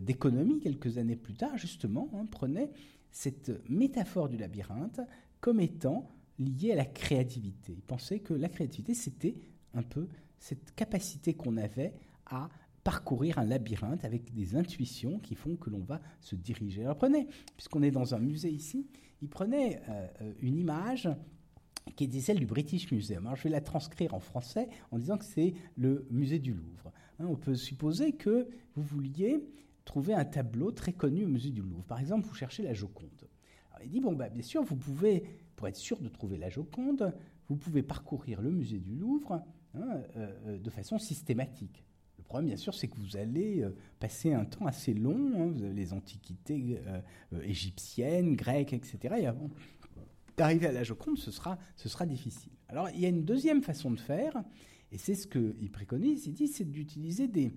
d'économie quelques années plus tard, justement, hein, prenait cette métaphore du labyrinthe comme étant liée à la créativité. Il pensait que la créativité, c'était un peu cette capacité qu'on avait à parcourir un labyrinthe avec des intuitions qui font que l'on va se diriger. Alors prenez, puisqu'on est dans un musée ici, il prenait euh, une image qui était celle du British Museum. Alors je vais la transcrire en français en disant que c'est le musée du Louvre. Hein, on peut supposer que vous vouliez trouver un tableau très connu au musée du Louvre. Par exemple, vous cherchez la Joconde. il dit, bon, bah, bien sûr, vous pouvez, pour être sûr de trouver la Joconde, vous pouvez parcourir le musée du Louvre hein, euh, euh, de façon systématique. Le problème, bien sûr, c'est que vous allez euh, passer un temps assez long. Hein, vous avez les antiquités égyptiennes, grecques, etc. Et avant d'arriver à la Joconde, ce sera, ce sera difficile. Alors, il y a une deuxième façon de faire, et c'est ce qu'il préconise, il dit, c'est d'utiliser des,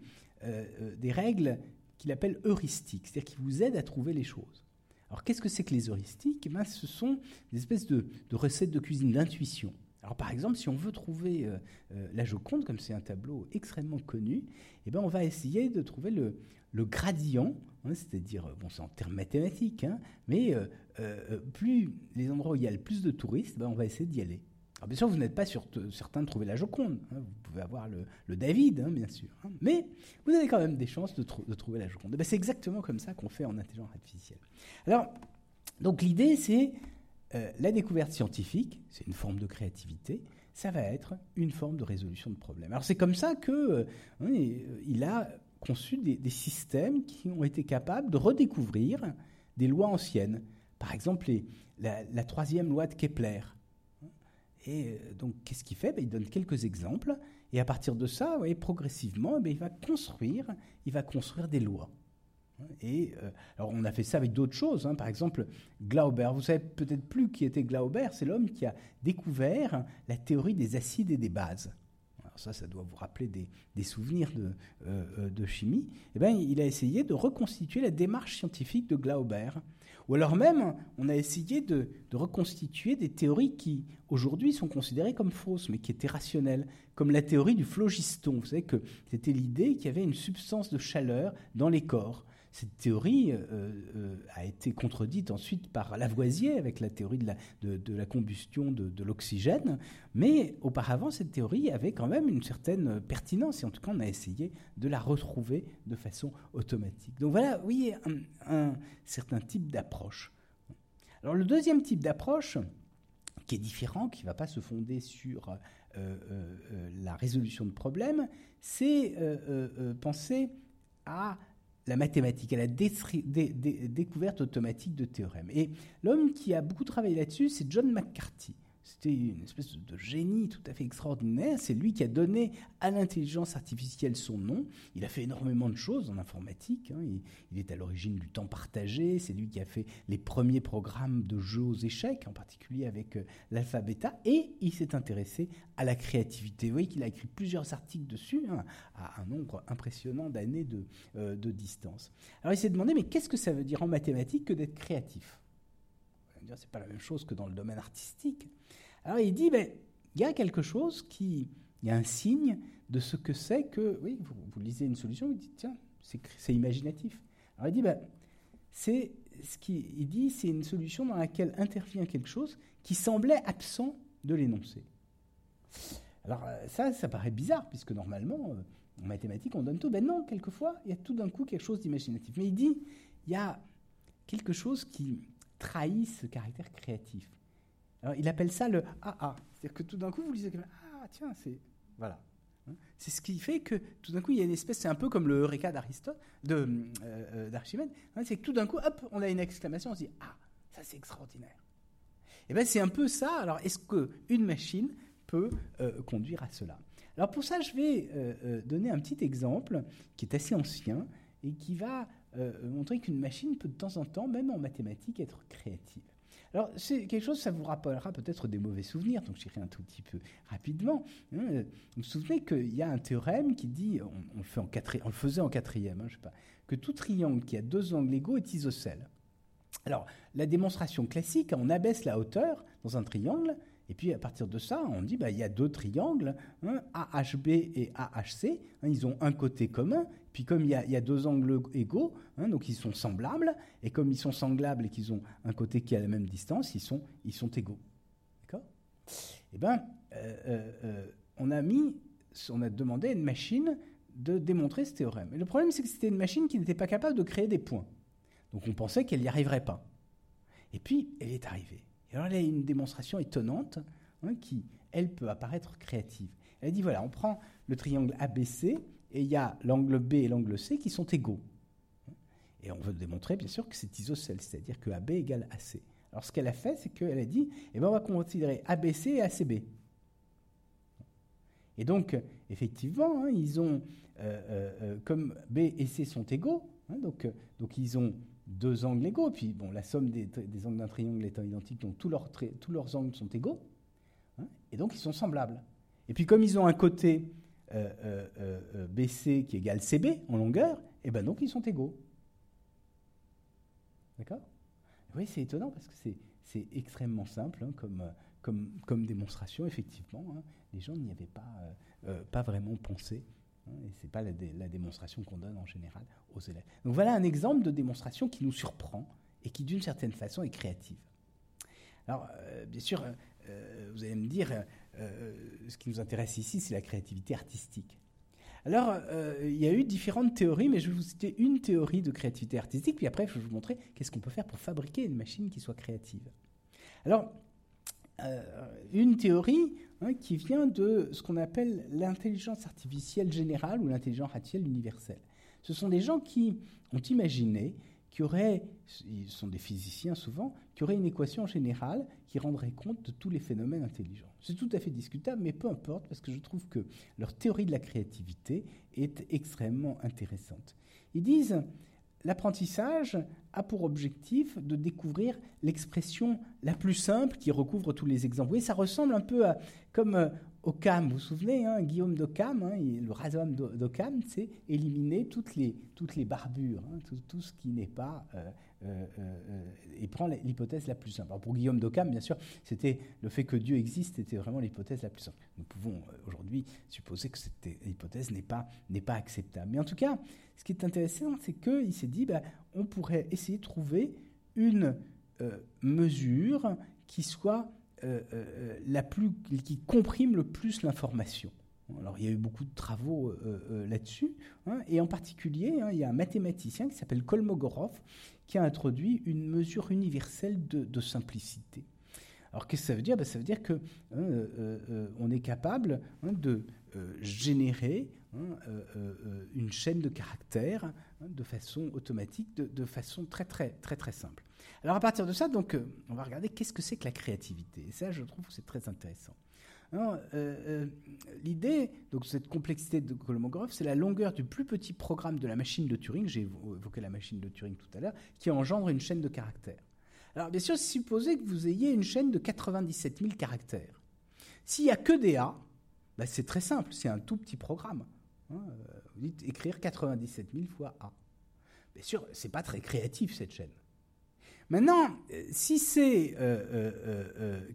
des règles qu'il appelle heuristiques, c'est-à-dire qui vous aident à trouver les choses. Alors qu'est-ce que c'est que les heuristiques? Eh Ce sont des espèces de, recettes de cuisine, d'intuition. Alors par exemple, si on veut trouver euh, euh, la Joconde, comme c'est un tableau extrêmement connu, eh ben, on va essayer de trouver le, gradient, hein, c'est-à-dire, bon c'est en termes mathématiques, hein, mais euh, plus les endroits où il y a le plus de touristes, ben, on va essayer d'y aller. Alors bien sûr, vous n'êtes pas certain de trouver la Joconde. Hein. vous pouvez avoir le, David, hein, bien sûr. Hein. mais vous avez quand même des chances de, trouver la Joconde. Ben, c'est exactement comme ça qu'on fait en intelligence artificielle. Alors, donc l'idée, c'est euh, la découverte scientifique, c'est une forme de créativité, ça va être une forme de résolution de problèmes. Alors c'est comme ça qu'il euh, euh, a conçu des, systèmes qui ont été capables de redécouvrir des lois anciennes. Par exemple, la troisième loi de Kepler et euh, donc, qu'est-ce qu'il fait? Ben, Il donne quelques exemples, et à partir de ça, progressivement, ben, il va construire, il va construire des lois. Et euh, alors, on a fait ça avec d'autres choses. Hein. Par exemple, Glauber. Vous savez peut-être plus qui était Glauber. C'est l'homme qui a découvert la théorie des acides et des bases. Ça, ça doit vous rappeler des, souvenirs de, euh, de chimie. Eh bien, il a essayé de reconstituer la démarche scientifique de Glauber. Ou alors même, on a essayé de, reconstituer des théories qui, aujourd'hui, sont considérées comme fausses, mais qui étaient rationnelles, comme la théorie du phlogiston. Vous savez que c'était l'idée qu'il y avait une substance de chaleur dans les corps. Cette théorie euh, euh, a été contredite ensuite par Lavoisier avec la théorie de la, combustion de, l'oxygène, mais auparavant cette théorie avait quand même une certaine pertinence et en tout cas on a essayé de la retrouver de façon automatique. Donc voilà, oui, un, un certain type d'approche. Alors le deuxième type d'approche, qui est différent, qui ne va pas se fonder sur euh, la résolution de problèmes, c'est penser à la mathématique, à la découverte automatique de théorèmes. Et l'homme qui a beaucoup travaillé là-dessus, c'est John McCarthy. C'était une espèce de génie tout à fait extraordinaire. C'est lui qui a donné à l'intelligence artificielle son nom. Il a fait énormément de choses en informatique. Hein. Il, est à l'origine du temps partagé. C'est lui qui a fait les premiers programmes de jeux aux échecs, en particulier avec euh, l'alphabeta. Et il s'est intéressé à la créativité. Vous voyez qu'il a écrit plusieurs articles dessus, hein, à un nombre impressionnant d'années de, euh, de distance. Alors il s'est demandé, mais qu'est-ce que ça veut dire en mathématiques que d'être créatif? C'est pas la même chose que dans le domaine artistique. Alors il dit, ben, il y a quelque chose qui, il y a un signe de ce que c'est que, oui, vous, lisez une solution, vous dites, tiens, c'est imaginatif. Alors il dit, ben, c'est ce qu'il dit, c'est une solution dans laquelle intervient quelque chose qui semblait absent de l'énoncé. Alors euh, ça, ça paraît bizarre, puisque normalement, euh, en mathématiques, on donne tout. Ben non, quelquefois, il y a tout d'un coup quelque chose d'imaginatif. Mais il dit, il y a quelque chose qui trahit ce caractère créatif. Alors, il appelle ça le AA. C'est-à-dire que tout d'un coup, vous lisez, ah, tiens, c'est. Voilà. Hein? C'est ce qui fait que tout d'un coup, il y a une espèce, c'est un peu comme le Eureka d'Aristote, euh, euh, d'Archimède, hein, c'est que tout d'un coup, hop, on a une exclamation, on se dit, ah, ça c'est extraordinaire. Et eh bien c'est un peu ça. Alors, est-ce qu'une machine peut euh, conduire à cela? Alors pour ça, je vais donner un petit exemple qui est assez ancien et qui va montrer qu'une machine peut de temps en temps, même en mathématiques, être créative. Alors, c'est quelque chose, ça vous rappellera peut-être des mauvais souvenirs, donc j'irai un tout petit peu rapidement. Hein. Vous vous souvenez qu'il y a un théorème qui dit, on, le, fait en on le faisait en quatrième, hein, je sais pas, que tout triangle qui a deux angles égaux est isocèle. Alors, la démonstration classique, on abaisse la hauteur dans un triangle, et puis à partir de ça, on dit bah, il y a deux triangles, hein, AHB et AHC, ils ont un côté commun, puis comme il y, a, deux angles égaux, hein, donc ils sont semblables, et comme ils sont semblables et qu'ils ont un côté qui a la même distance, ils sont, égaux. D'accord? Eh bien, euh, euh, euh, on a mis, on a demandé à une machine de démontrer ce théorème. Et le problème, c'est que c'était une machine qui n'était pas capable de créer des points. Donc on pensait qu'elle n'y arriverait pas. Et puis, elle est arrivée. Et alors, elle a une démonstration étonnante hein, qui, elle, peut apparaître créative. Elle dit voilà, on prend le triangle ABC et il y a l'angle B et l'angle C qui sont égaux. Et on veut démontrer, bien sûr, que c'est isocèle, c'est-à-dire que AB égale AC. Alors, ce qu'elle a fait, c'est qu'elle a dit, eh ben, on va considérer ABC et ACB. Et donc, effectivement, hein, ils ont, euh, euh, euh, comme B et C sont égaux, hein, donc, ils ont deux angles égaux, puis bon, la somme des, angles d'un triangle étant identique, donc tous leurs, tous leurs angles sont égaux, hein, et donc ils sont semblables. Et puis comme ils ont un côté BC qui égale CB en longueur, et ben donc ils sont égaux. D'accord? Oui, c'est étonnant parce que c'est extrêmement simple comme, comme, démonstration, effectivement. Hein, les gens n'y avaient pas, euh, euh, vraiment pensé. Hein, et ce n'est pas la, démonstration qu'on donne en général aux élèves. Donc voilà un exemple de démonstration qui nous surprend et qui, d'une certaine façon, est créative. Alors, euh, bien sûr, vous allez me dire, ce qui nous intéresse ici, c'est la créativité artistique. Alors, il y a eu différentes théories, mais je vais vous citer une théorie de créativité artistique, puis après, je vais vous montrer qu'est-ce qu'on peut faire pour fabriquer une machine qui soit créative. Alors, euh, une théorie hein, qui vient de ce qu'on appelle l'intelligence artificielle générale ou l'intelligence artificielle universelle. Ce sont des gens qui ont imaginé qu'il y aurait, ils sont des physiciens souvent, qu'il y aurait une équation générale qui rendrait compte de tous les phénomènes intelligents. C'est tout à fait discutable, mais peu importe, parce que je trouve que leur théorie de la créativité est extrêmement intéressante. Ils disent, l'apprentissage a pour objectif de découvrir l'expression la plus simple qui recouvre tous les exemples. Vous voyez, ça ressemble un peu à, comme euh, Occam, vous vous souvenez, hein, Guillaume d'Occam, hein, le rasoir d'Occam, c'est éliminer toutes les, barbures, hein, tout, ce qui n'est pas euh, euh, euh, et prend l'hypothèse la plus simple. Pour Guillaume d'Occam, bien sûr, c'était le fait que Dieu existe était vraiment l'hypothèse la plus simple. Nous pouvons aujourd'hui supposer que cette hypothèse n'est pas, n'est pas acceptable. Mais en tout cas, ce qui est intéressant, c'est qu'il s'est dit, bah, on pourrait essayer de trouver une mesure qui soit la plus, qui comprime le plus l'information. Alors, il y a eu beaucoup de travaux là-dessus, hein, et en particulier, hein, il y a un mathématicien qui s'appelle Kolmogorov, qui a introduit une mesure universelle de, simplicité. Alors qu'est-ce que ça veut dire? Ben, Ça veut dire qu'on hein, euh, euh, est capable de euh, générer une chaîne de caractères de façon automatique, de, de, façon très très très très simple. Alors à partir de ça, donc, on va regarder qu'est-ce que c'est que la créativité. Et ça, je trouve que c'est très intéressant. Euh, euh, l'idée, donc cette complexité de Kolmogorov, c'est la longueur du plus petit programme de la machine de Turing, j'ai évoqué la machine de Turing tout à l'heure, qui engendre une chaîne de caractères. Alors bien sûr, supposez que vous ayez une chaîne de 97 000 caractères. S'il n'y a que des A, bah, c'est très simple, c'est un tout petit programme. Hein, euh, vous dites écrire 97 000 fois A. Bien sûr, ce n'est pas très créatif cette chaîne. Maintenant, si c'est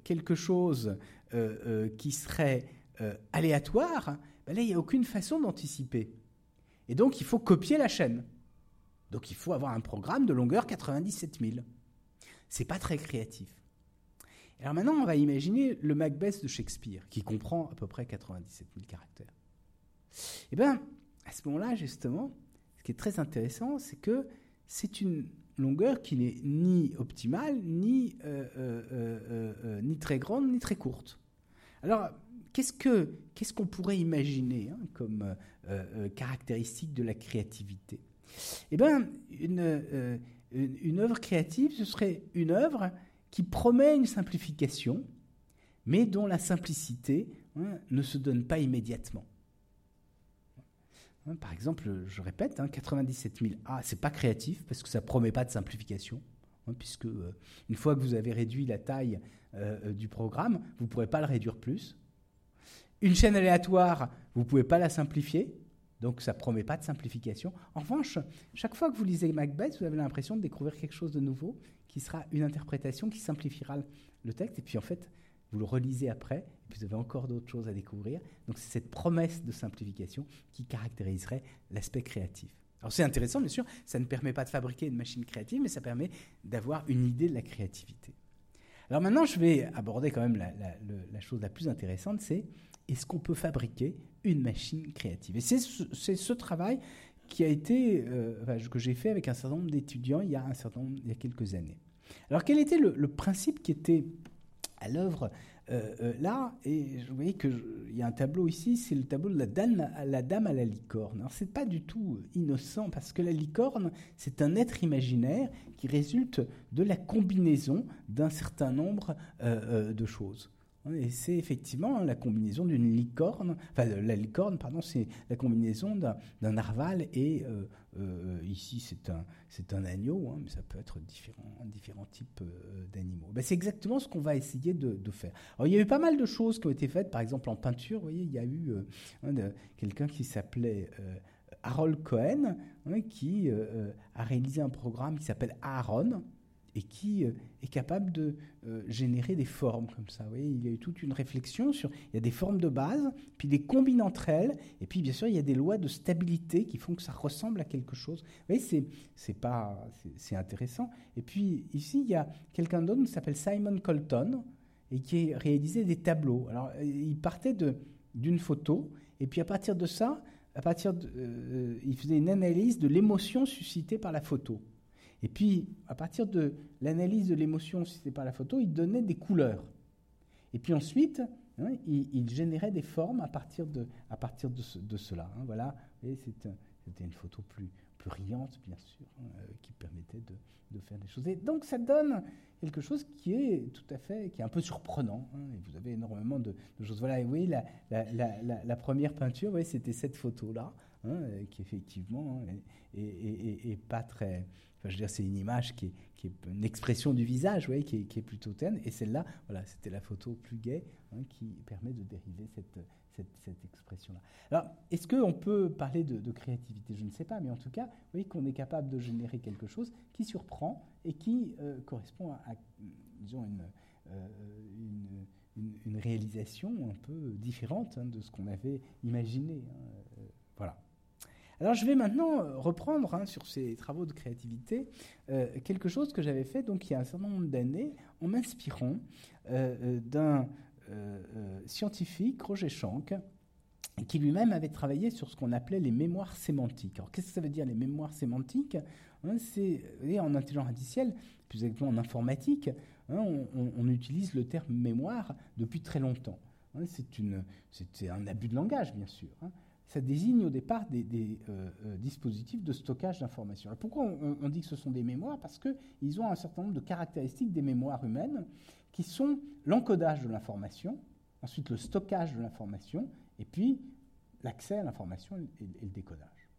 quelque chose euh, euh, qui serait euh, aléatoire, ben là, il n'y a aucune façon d'anticiper. Et donc, il faut copier la chaîne. Donc, il faut avoir un programme de longueur 97 000. C'est pas très créatif. Alors maintenant, on va imaginer le Macbeth de Shakespeare, qui comprend à peu près 97 000 caractères. Eh bien, à ce moment-là, justement, ce qui est très intéressant, c'est que c'est une longueur qui n'est ni optimale, ni, euh, euh, euh, ni très grande, ni très courte. Alors, qu'est-ce qu'on ce qu'on pourrait imaginer hein, comme caractéristique de la créativité? Eh bien, une, une, œuvre créative, ce serait une œuvre qui promet une simplification, mais dont la simplicité hein, ne se donne pas immédiatement. Hein, par exemple, je répète, 97 000 A, c'est pas créatif parce que ça promet pas de simplification, hein, puisque euh, une fois que vous avez réduit la taille euh, du programme, vous ne pourrez pas le réduire plus. Une chaîne aléatoire, vous ne pouvez pas la simplifier, donc ça ne promet pas de simplification. En revanche, chaque fois que vous lisez Macbeth, vous avez l'impression de découvrir quelque chose de nouveau, qui sera une interprétation qui simplifiera le texte. Et puis en fait, vous le relisez après, et puis vous avez encore d'autres choses à découvrir. Donc c'est cette promesse de simplification qui caractériserait l'aspect créatif. Alors c'est intéressant, bien sûr, ça ne permet pas de fabriquer une machine créative, mais ça permet d'avoir une idée de la créativité. Alors maintenant, je vais aborder quand même la, chose la plus intéressante, c'est est-ce qu'on peut fabriquer une machine créative? Et c'est ce, travail qui a été, euh, que j'ai fait avec un certain nombre d'étudiants il y a il y a quelques années. Alors quel était le principe qui était à l'œuvre euh, euh, là, et vous voyez qu'il il y a un tableau ici, c'est le tableau de la dame, la dame à la licorne. Alors, c'est pas du tout innocent parce que la licorne, c'est un être imaginaire qui résulte de la combinaison d'un certain nombre de choses. Et c'est effectivement la combinaison d'une licorne, enfin la licorne, pardon, c'est la combinaison d'un narval et euh, euh, ici c'est un, un agneau, hein, mais ça peut être différents, différents types euh, d'animaux. Ben, c'est exactement ce qu'on va essayer de, faire. Alors il y a eu pas mal de choses qui ont été faites, par exemple en peinture, vous voyez, il y a eu quelqu'un qui s'appelait Harold Cohen, hein, qui a réalisé un programme qui s'appelle Aaron, et qui euh, est capable de euh, générer des formes comme ça. Vous voyez, il y a eu toute une réflexion sur, il y a des formes de base, puis des combine entre elles, et puis bien sûr il y a des lois de stabilité qui font que ça ressemble à quelque chose. Vous voyez, c'est, c'est intéressant. Et puis ici il y a quelqu'un d'autre qui s'appelle Simon Colton et qui a réalisé des tableaux. Alors il partait d'une photo, et puis à partir de ça, à partir de, euh, il faisait une analyse de l'émotion suscitée par la photo. Et puis, à partir de l'analyse de l'émotion suscitée par la photo, il donnait des couleurs. Et puis ensuite, hein, il, générait des formes à partir de, à partir de, cela. Hein. voilà, c'était une photo plus, plus riante, bien sûr, hein, euh, qui permettait de, de, faire des choses. Et donc, ça donne quelque chose qui est tout à fait, qui est un peu surprenant. et vous avez énormément de, choses. Voilà, et oui, la, la, la, la première peinture, oui, c'était cette photo-là, qui effectivement est, pas très je veux dire, c'est une image qui est, une expression du visage, qui, est, qui, est, plutôt terne. Et celle-là, voilà, c'était la photo plus gaie hein, qui permet de dériver cette, cette, expression-là. Alors, est-ce qu'on peut parler de, créativité? Je ne sais pas, mais en tout cas, vous voyez qu'on est capable de générer quelque chose qui surprend et qui euh, correspond à, disons, euh, une, une, réalisation un peu différente hein, de ce qu'on avait imaginé. Hein, euh, voilà. Alors je vais maintenant euh, reprendre hein, sur ces travaux de créativité euh, quelque chose que j'avais fait donc il y a un certain nombre d'années en m'inspirant euh, d'un scientifique, Roger Schank, qui lui-même avait travaillé sur ce qu'on appelait les mémoires sémantiques. Alors qu'est-ce que ça veut dire les mémoires sémantiques? Hein, C'est en intelligence artificielle, plus exactement en informatique, hein, on, utilise le terme mémoire depuis très longtemps. c'est un abus de langage, bien sûr ça désigne au départ des, euh, euh, dispositifs de stockage d'informations. Pourquoi on, dit que ce sont des mémoires? Parce qu'ils ont un certain nombre de caractéristiques des mémoires humaines qui sont l'encodage de l'information, ensuite le stockage de l'information, et puis l'accès à l'information et, le décodage.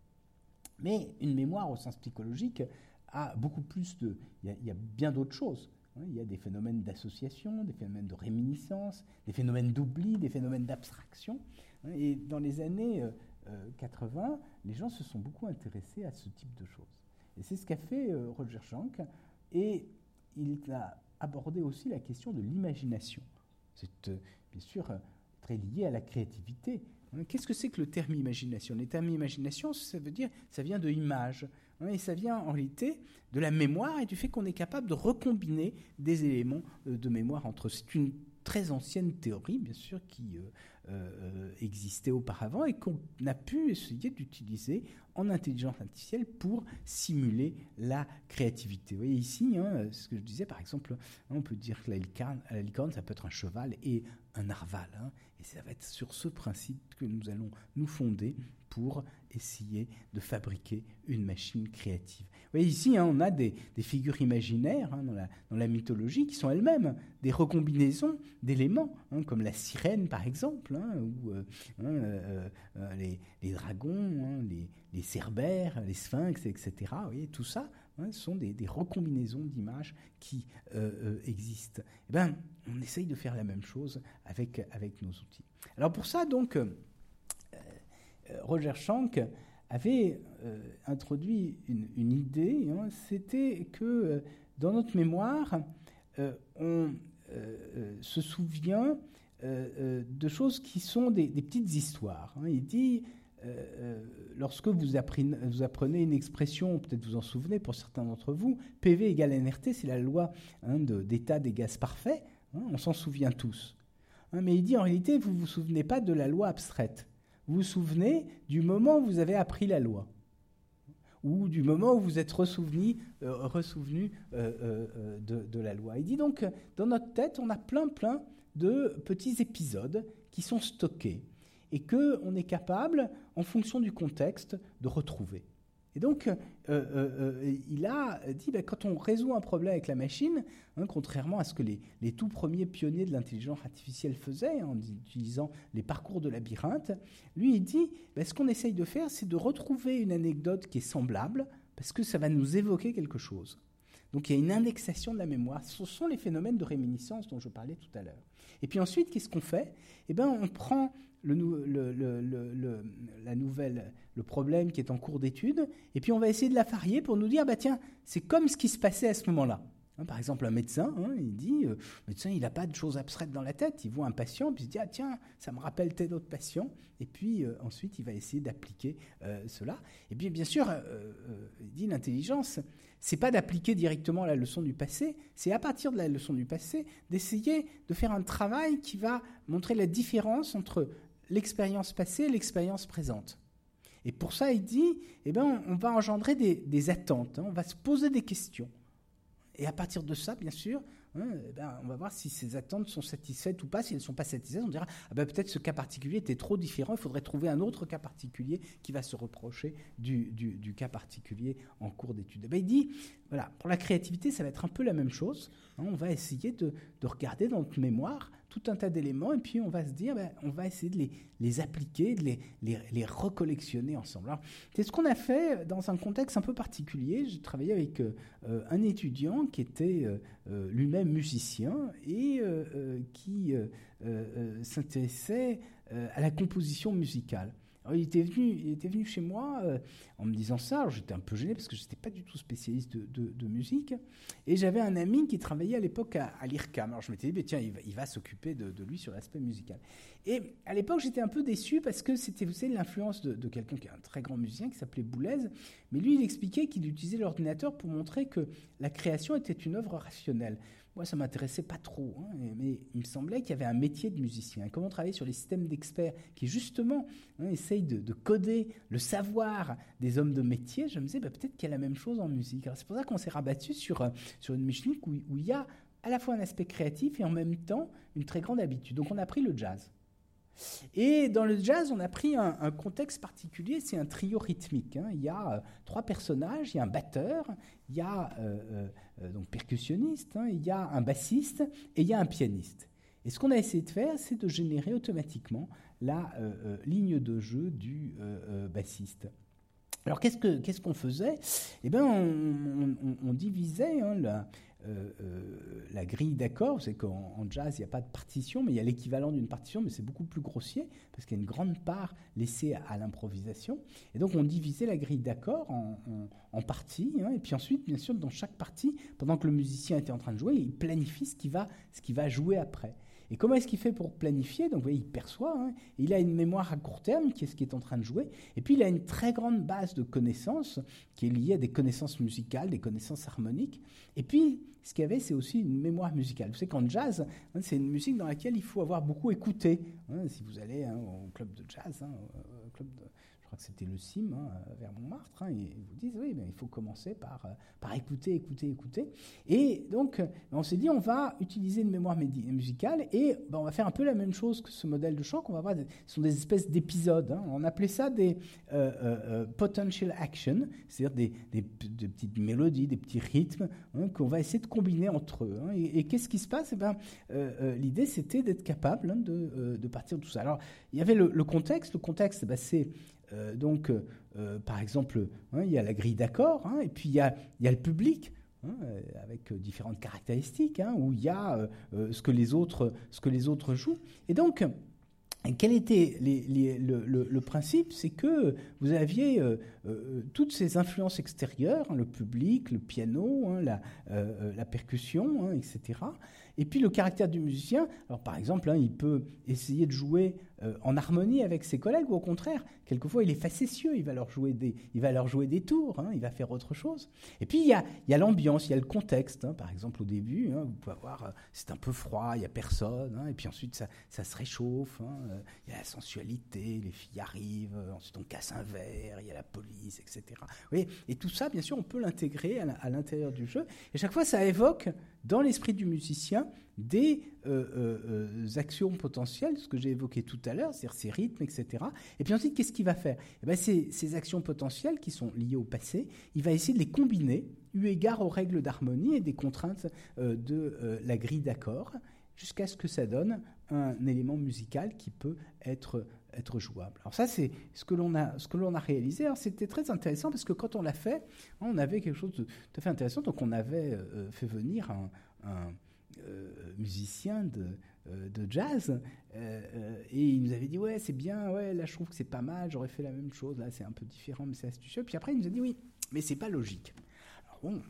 Mais une mémoire au sens psychologique a beaucoup plus de... Il y a, bien d'autres choses. Il y a des phénomènes d'association, des phénomènes de réminiscence, des phénomènes d'oubli, des phénomènes d'abstraction. Et dans les années 80, euh, les gens se sont beaucoup intéressés à ce type de choses. Et c'est ce qu'a fait euh, Roger Schank. Et il a abordé aussi la question de l'imagination. C'est euh, bien sûr très lié à la créativité. Hein, qu'est-ce que c'est que le terme imagination? Le terme imagination, ça veut dire, ça vient de image. Hein, et ça vient en réalité de la mémoire et du fait qu'on est capable de recombiner des éléments de mémoire entre eux. C'est une très ancienne théorie, bien sûr, qui euh, existait auparavant et qu'on a pu essayer d'utiliser en intelligence artificielle pour simuler la créativité. Vous voyez ici, hein, ce que je disais, par exemple, on peut dire que la licorne, la licorne ça peut être un cheval et un narval. Hein, et ça va être sur ce principe que nous allons nous fonder pour essayer de fabriquer une machine créative. Vous voyez, ici, hein, on a des, figures imaginaires hein, dans, la, mythologie qui sont elles-mêmes des recombinaisons d'éléments, hein, comme la sirène par exemple, ou euh, euh, euh, les, dragons, les, cerbères, les sphinx, etc. Vous voyez, tout ça sont des, recombinaisons d'images qui existent. Eh ben, on essaye de faire la même chose avec, avec nos outils. Alors pour ça, donc, Roger Schank avait euh, introduit une, idée, hein, c'était que euh, dans notre mémoire, euh, on se souvient de choses qui sont des, petites histoires. Hein. Il dit, lorsque vous apprenez, vous apprenez, une expression, peut-être vous en souvenez pour certains d'entre vous, PV égale NRT, c'est la loi hein, d'état des gaz parfaits, on s'en souvient tous. mais il dit en réalité, vous ne vous souvenez pas de la loi abstraite vous vous souvenez du moment où vous avez appris la loi ou du moment où vous êtes ressouvenu, euh, euh, euh, de, la loi. Il dit donc, dans notre tête, on a plein, plein de petits épisodes qui sont stockés et qu'on est capable, en fonction du contexte, de retrouver. Et donc, euh, euh, euh, il a dit, ben, quand on résout un problème avec la machine, hein, contrairement à ce que les, tout premiers pionniers de l'intelligence artificielle faisaient, en utilisant les parcours de labyrinthe, lui, il dit, ben, ce qu'on essaye de faire, c'est de retrouver une anecdote qui est semblable, parce que ça va nous évoquer quelque chose. Donc il y a une indexation de la mémoire. Ce sont les phénomènes de réminiscence dont je parlais tout à l'heure. Et puis ensuite, qu'est-ce qu'on fait? Eh bien, on prend le, la nouvelle, le problème qui est en cours d'étude, et puis on va essayer de la varier pour nous dire, bah tiens, c'est comme ce qui se passait à ce moment-là. Hein, par exemple, un médecin, hein, il dit, euh, médecin, il n'a pas de choses abstraites dans la tête, il voit un patient, puis il se dit, ah tiens, ça me rappelle tel autre patient, et puis euh, ensuite il va essayer d'appliquer euh, cela. Et puis bien sûr, il dit, l'intelligence, c'est pas d'appliquer directement la leçon du passé, c'est à partir de la leçon du passé d'essayer de faire un travail qui va montrer la différence entre l'expérience passée et l'expérience présente. Et pour ça, il dit, eh ben, on va engendrer des, attentes, hein, on va se poser des questions. Et à partir de ça, bien sûr, hein, eh ben, on va voir si ces attentes sont satisfaites ou pas. Si elles ne sont pas satisfaites, on dira ah ben, peut-être ce cas particulier était trop différent, il faudrait trouver un autre cas particulier qui va se reprocher du, cas particulier en cours d'étude. Eh ben, il dit voilà, pour la créativité, ça va être un peu la même chose. Hein. on va essayer de, de regarder dans notre mémoire tout un tas d'éléments, et puis on va se dire, ben, on va essayer de les, appliquer, de les, recollectionner ensemble. C'est ce qu'on a fait dans un contexte un peu particulier. J'ai travaillé avec euh, un étudiant qui était euh, euh, lui-même musicien et qui s'intéressait à la composition musicale il, était venu, il était venu chez moi euh, en me disant ça. J'étais un peu gêné parce que je n'étais pas du tout spécialiste de, musique. Et j'avais un ami qui travaillait à l'époque à, l'IRCAM. Alors je m'étais dit, tiens, il va, s'occuper de, lui sur l'aspect musical. Et à l'époque, j'étais un peu déçu parce que c'était, vous savez, l'influence de, quelqu'un qui est un très grand musicien qui s'appelait Boulez. Mais lui, il expliquait qu'il utilisait l'ordinateur pour montrer que la création était une œuvre rationnelle. Moi, ça m'intéressait pas trop, hein, mais il me semblait qu'il y avait un métier de musicien. Et comment travailler sur les systèmes d'experts qui, justement, hein, essayent de, coder le savoir des hommes de métier, je me disais, bah, peut-être qu'il y a la même chose en musique. C'est pour ça qu'on s'est rabattu sur, euh, sur une où, où il y a à la fois un aspect créatif et en même temps une très grande habitude. Donc on a pris le jazz. Et dans le jazz, on a pris un, contexte particulier, c'est un trio rythmique. Hein. Il y a euh, trois personnages, il y a un batteur, il y a euh, euh, donc percussionniste, hein, il y a un bassiste et il y a un pianiste. Et ce qu'on a essayé de faire, c'est de générer automatiquement la ligne de jeu du bassiste. Alors qu'est-ce qu'on faisait? Eh bien, on, divisait hein, euh, euh, la grille d'accords. C'est qu'en jazz, il n'y a pas de partition, mais il y a l'équivalent d'une partition, mais c'est beaucoup plus grossier, parce qu'il y a une grande part laissée à, l'improvisation. Et donc, on divisait la grille d'accords en, parties, hein. et puis ensuite, bien sûr, dans chaque partie, pendant que le musicien était en train de jouer, il planifie ce qu'il va, qui va jouer après. Et comment est-ce qu'il fait pour planifier? Donc, vous voyez, il perçoit. Hein. il a une mémoire à court terme, qui est ce qui est en train de jouer. Et puis, il a une très grande base de connaissances, qui est liée à des connaissances musicales, des connaissances harmoniques. Et puis, ce qu'il y avait, c'est aussi une mémoire musicale. Vous savez qu'en jazz, hein, c'est une musique dans laquelle il faut avoir beaucoup écouté. Hein. si vous allez au club de jazz, au club de, crois que c'était le CIM hein, vers Montmartre, hein, et ils vous disent oui, mais il faut commencer par, euh, par écouter, écouter, écouter. Et donc, on s'est dit, on va utiliser une mémoire musicale et ben, on va faire un peu la même chose que ce modèle de chant qu'on va voir. Ce sont des espèces d'épisodes. Hein. On appelait ça des euh, euh, potential action, c'est-à-dire des, des, petites mélodies, des petits rythmes qu'on va essayer de combiner entre eux. Et, qu'est-ce qui se passe? Eh ben, L'idée, c'était d'être capable de, de, partir de tout ça. Alors, il y avait le, contexte. Le contexte, ben, c'est euh, donc, euh, euh, par exemple, hein, il y a la grille d'accord, hein, et puis il y a, le public. Hein, avec différentes caractéristiques, où il y a ce, que les autres, jouent. Et donc, quel était le, principe? C'est que vous aviez toutes ces influences extérieures, le public, le piano, la, percussion, etc. Et puis le caractère du musicien, alors par exemple, il peut essayer de jouer euh, en harmonie avec ses collègues, ou au contraire, quelquefois il est facétieux, il va leur jouer des, il va leur jouer des tours, hein, il va faire autre chose. Et puis il y a, l'ambiance, il y a le contexte. Hein. par exemple, au début, hein, vous pouvez avoir, euh, c'est un peu froid, il n'y a personne, et puis ensuite ça, ça se réchauffe, euh, il y a la sensualité, les filles arrivent, ensuite on casse un verre, il y a la police, etc. Et tout ça, bien sûr, on peut l'intégrer à l'intérieur du jeu, et chaque fois ça évoque dans l'esprit du musicien des euh, euh, actions potentielles, ce que j'ai évoqué tout à l'heure, c'est-à-dire ces rythmes, etc. Et puis ensuite, qu'est-ce qu'il va faire? Eh ben, ces, actions potentielles qui sont liées au passé, il va essayer de les combiner, eu égard aux règles d'harmonie et des contraintes de la grille d'accords, jusqu'à ce que ça donne un élément musical qui peut être jouable. Alors ça, c'est ce que l'on a, ce que réalisé. C'était très intéressant parce que quand on l'a fait, on avait quelque chose de tout à fait intéressant. Donc on avait euh, fait venir un, euh, musicien de, euh, de jazz et il nous avait dit ouais c'est bien, ouais là je trouve que c'est pas mal, j'aurais fait la même chose, là c'est un peu différent mais c'est astucieux. Puis après il nous a dit oui, mais c'est pas logique. Alors bon,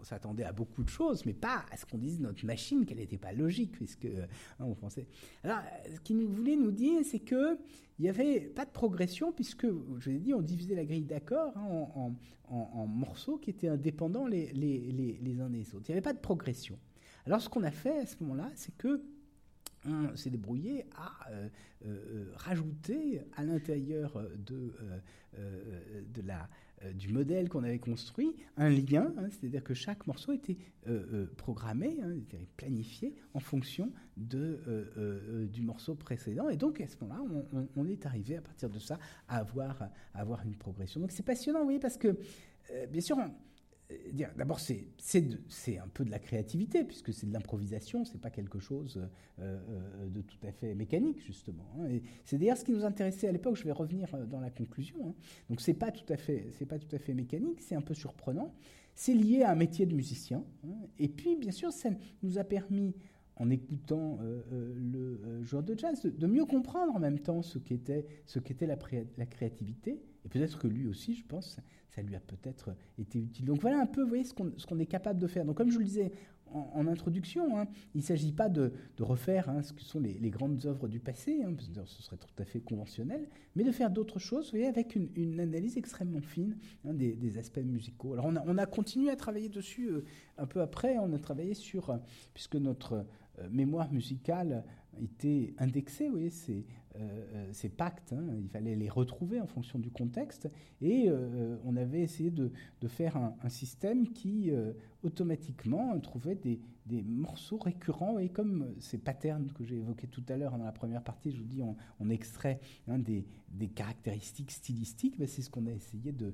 on s'attendait à beaucoup de choses, mais pas à ce qu'on dise notre machine qu'elle n'était pas logique, puisque hein, on pensait. Alors, ce qu'il voulait nous dire, c'est que il n'y avait pas de progression, puisque, je l'ai dit, on divisait la grille d'accords hein, en, morceaux qui étaient indépendants les, les, uns des autres. Il n'y avait pas de progression. Alors, ce qu'on a fait à ce moment-là, c'est que on s'est débrouillé à euh, euh, rajouter à l'intérieur de, euh, de la du modèle qu'on avait construit un lien, hein, c'est-à-dire que chaque morceau était programmé, hein, planifié en fonction de, du morceau précédent. Et donc à ce moment-là, on, est arrivé à partir de ça à avoir, avoir une progression. Donc c'est passionnant, oui, parce que bien sûr, euh, d'abord, c'est un peu de la créativité, puisque c'est de l'improvisation, c'est pas quelque chose euh, euh, de tout à fait mécanique, justement. Hein. C'est d'ailleurs ce qui nous intéressait à l'époque, je vais revenir dans la conclusion. Hein. Donc, c'est pas, tout à fait, pas tout à fait mécanique, c'est un peu surprenant. C'est lié à un métier de musicien. Hein. Et puis, bien sûr, ça nous a permis en écoutant le joueur de jazz, de, mieux comprendre en même temps ce qu'était qu'était la, la, créativité. Et peut-être que lui aussi, je pense, ça lui a peut-être été utile. Donc voilà un peu, vous voyez, ce qu'on est capable de faire. Donc comme je vous le disais en, introduction, hein, il ne s'agit pas de, refaire hein, ce que sont les, grandes œuvres du passé, hein, ce serait tout à fait conventionnel, mais de faire d'autres choses, vous voyez, avec une, analyse extrêmement fine des, aspects musicaux. Alors on a, on a, continué à travailler dessus euh, un peu après, on a travaillé sur, euh, puisque notre euh, mémoire musicale était indexée, vous voyez, c'est euh, euh, ces pactes, hein, il fallait les retrouver en fonction du contexte, et euh, on avait essayé de, faire un, système qui automatiquement trouvait des, des, morceaux récurrents, et comme ces patterns que j'ai évoqués tout à l'heure dans la première partie, je vous dis, on, extrait hein, des, caractéristiques stylistiques, ben, c'est ce qu'on a essayé de,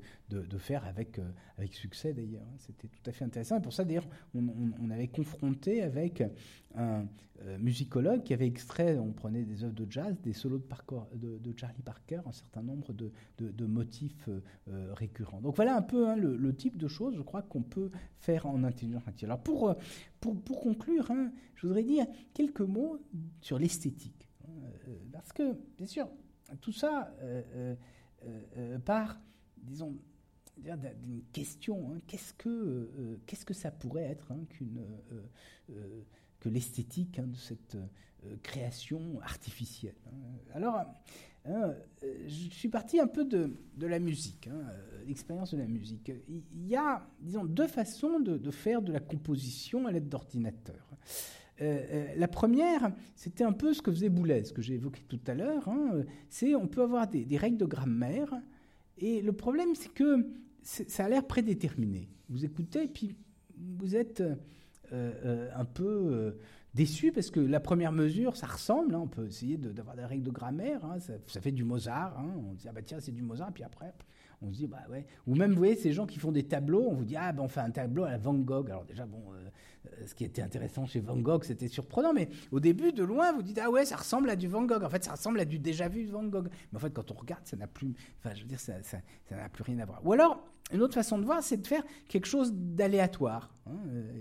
faire avec, avec succès d'ailleurs. C'était tout à fait intéressant, et pour ça d'ailleurs, on, avait confronté avec un musicologue qui avait extrait, on prenait des œuvres de jazz, des solos de, Charlie Parker, un certain nombre de, motifs euh, euh, récurrents. Donc voilà un peu hein, le, type de choses, je crois, qu'on peut faire en intelligence artificielle. Alors pour, euh, pour, pour conclure, hein, je voudrais dire quelques mots sur l'esthétique. parce que, bien sûr, tout ça part, disons, d'une question, hein, qu'est-ce que qu'est-ce que ça pourrait être qu'une que l'esthétique de cette euh, création artificielle. Hein. Alors, hein, je suis parti un peu de, la musique, hein, euh, l'expérience de la musique. Il y a, disons, deux façons de, faire de la composition à l'aide d'ordinateur. Euh, la première, c'était un peu ce que faisait Boulez, que j'ai évoqué tout à l'heure. c'est on peut avoir des, règles de grammaire, et le problème, c'est que ça a l'air prédéterminé. Vous écoutez, et puis vous êtes un peu déçu parce que la première mesure, ça ressemble. Hein, on peut essayer d'avoir des règles de grammaire. Hein, ça, fait du Mozart. Hein, on dit ah bah tiens c'est du Mozart. Puis après on se dit bah ouais. Ou même vous voyez ces gens qui font des tableaux. On vous dit ah ben on fait un tableau à la Van Gogh. Alors déjà bon, euh, ce qui était intéressant chez Van Gogh, c'était surprenant. Mais au début de loin, vous dites ah ouais ça ressemble à du Van Gogh. En fait ça ressemble à du déjà vu de Van Gogh. Mais en fait quand on regarde ça n'a plus. Enfin je veux dire ça n'a plus rien à voir. Ou alors une autre façon de voir, c'est de faire quelque chose d'aléatoire. Hein.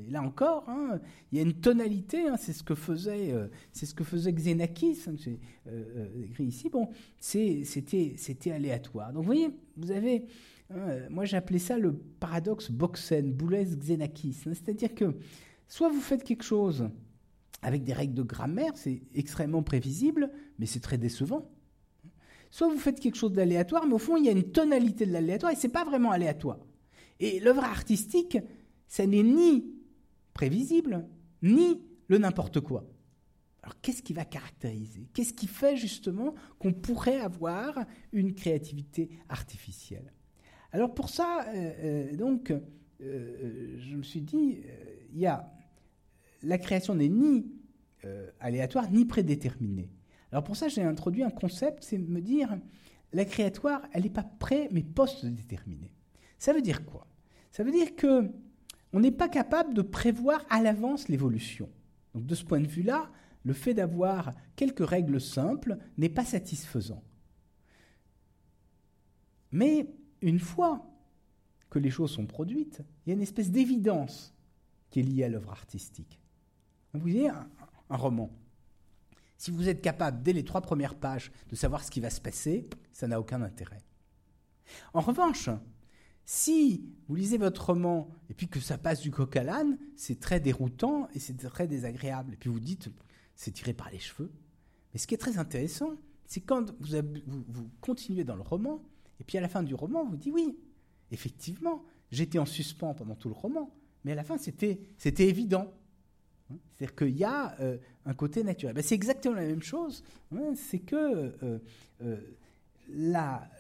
Et là encore, hein, il y a une tonalité. Hein, c'est ce que faisait, euh, c'est ce que faisait Xenakis. euh, euh, écrit ici. Bon, c'était, c'était aléatoire. Donc, vous voyez, vous avez, moi j'appelais ça le paradoxe Boxen, Boulez-Xenakis. C'est-à-dire que soit vous faites quelque chose avec des règles de grammaire, c'est extrêmement prévisible, mais c'est très décevant soit vous faites quelque chose d'aléatoire, mais au fond, il y a une tonalité de l'aléatoire et c'est pas vraiment aléatoire. Et l'œuvre artistique, ça n'est ni prévisible, ni le n'importe quoi. Alors qu'est-ce qui va caractériser? Qu'est-ce qui fait justement qu'on pourrait avoir une créativité artificielle? Alors pour ça, euh, euh, donc, euh, je me suis dit, il y a la création n'est ni aléatoire ni prédéterminée. Alors pour ça, j'ai introduit un concept, c'est de me dire, la créatoire, elle n'est pas pré, mais post-déterminée. Ça veut dire quoi? Ça veut dire que on n'est pas capable de prévoir à l'avance l'évolution. Donc de ce point de vue-là, le fait d'avoir quelques règles simples n'est pas satisfaisant. Mais une fois que les choses sont produites, il y a une espèce d'évidence qui est liée à l'œuvre artistique. Vous voyez, un, roman. Si vous êtes capable, dès les trois premières pages, de savoir ce qui va se passer, ça n'a aucun intérêt. En revanche, si vous lisez votre roman et puis que ça passe du coq à l'âne, c'est très déroutant et c'est très désagréable. Et puis vous dites, c'est tiré par les cheveux. Mais ce qui est très intéressant, c'est quand vous, continuez dans le roman, et puis à la fin du roman, vous dites, oui, effectivement, j'étais en suspens pendant tout le roman, mais à la fin, c'était évident. Hein, c'est-à-dire qu'il y a euh, un côté naturel. Ben, c'est exactement la même chose. Hein, c'est que euh, euh,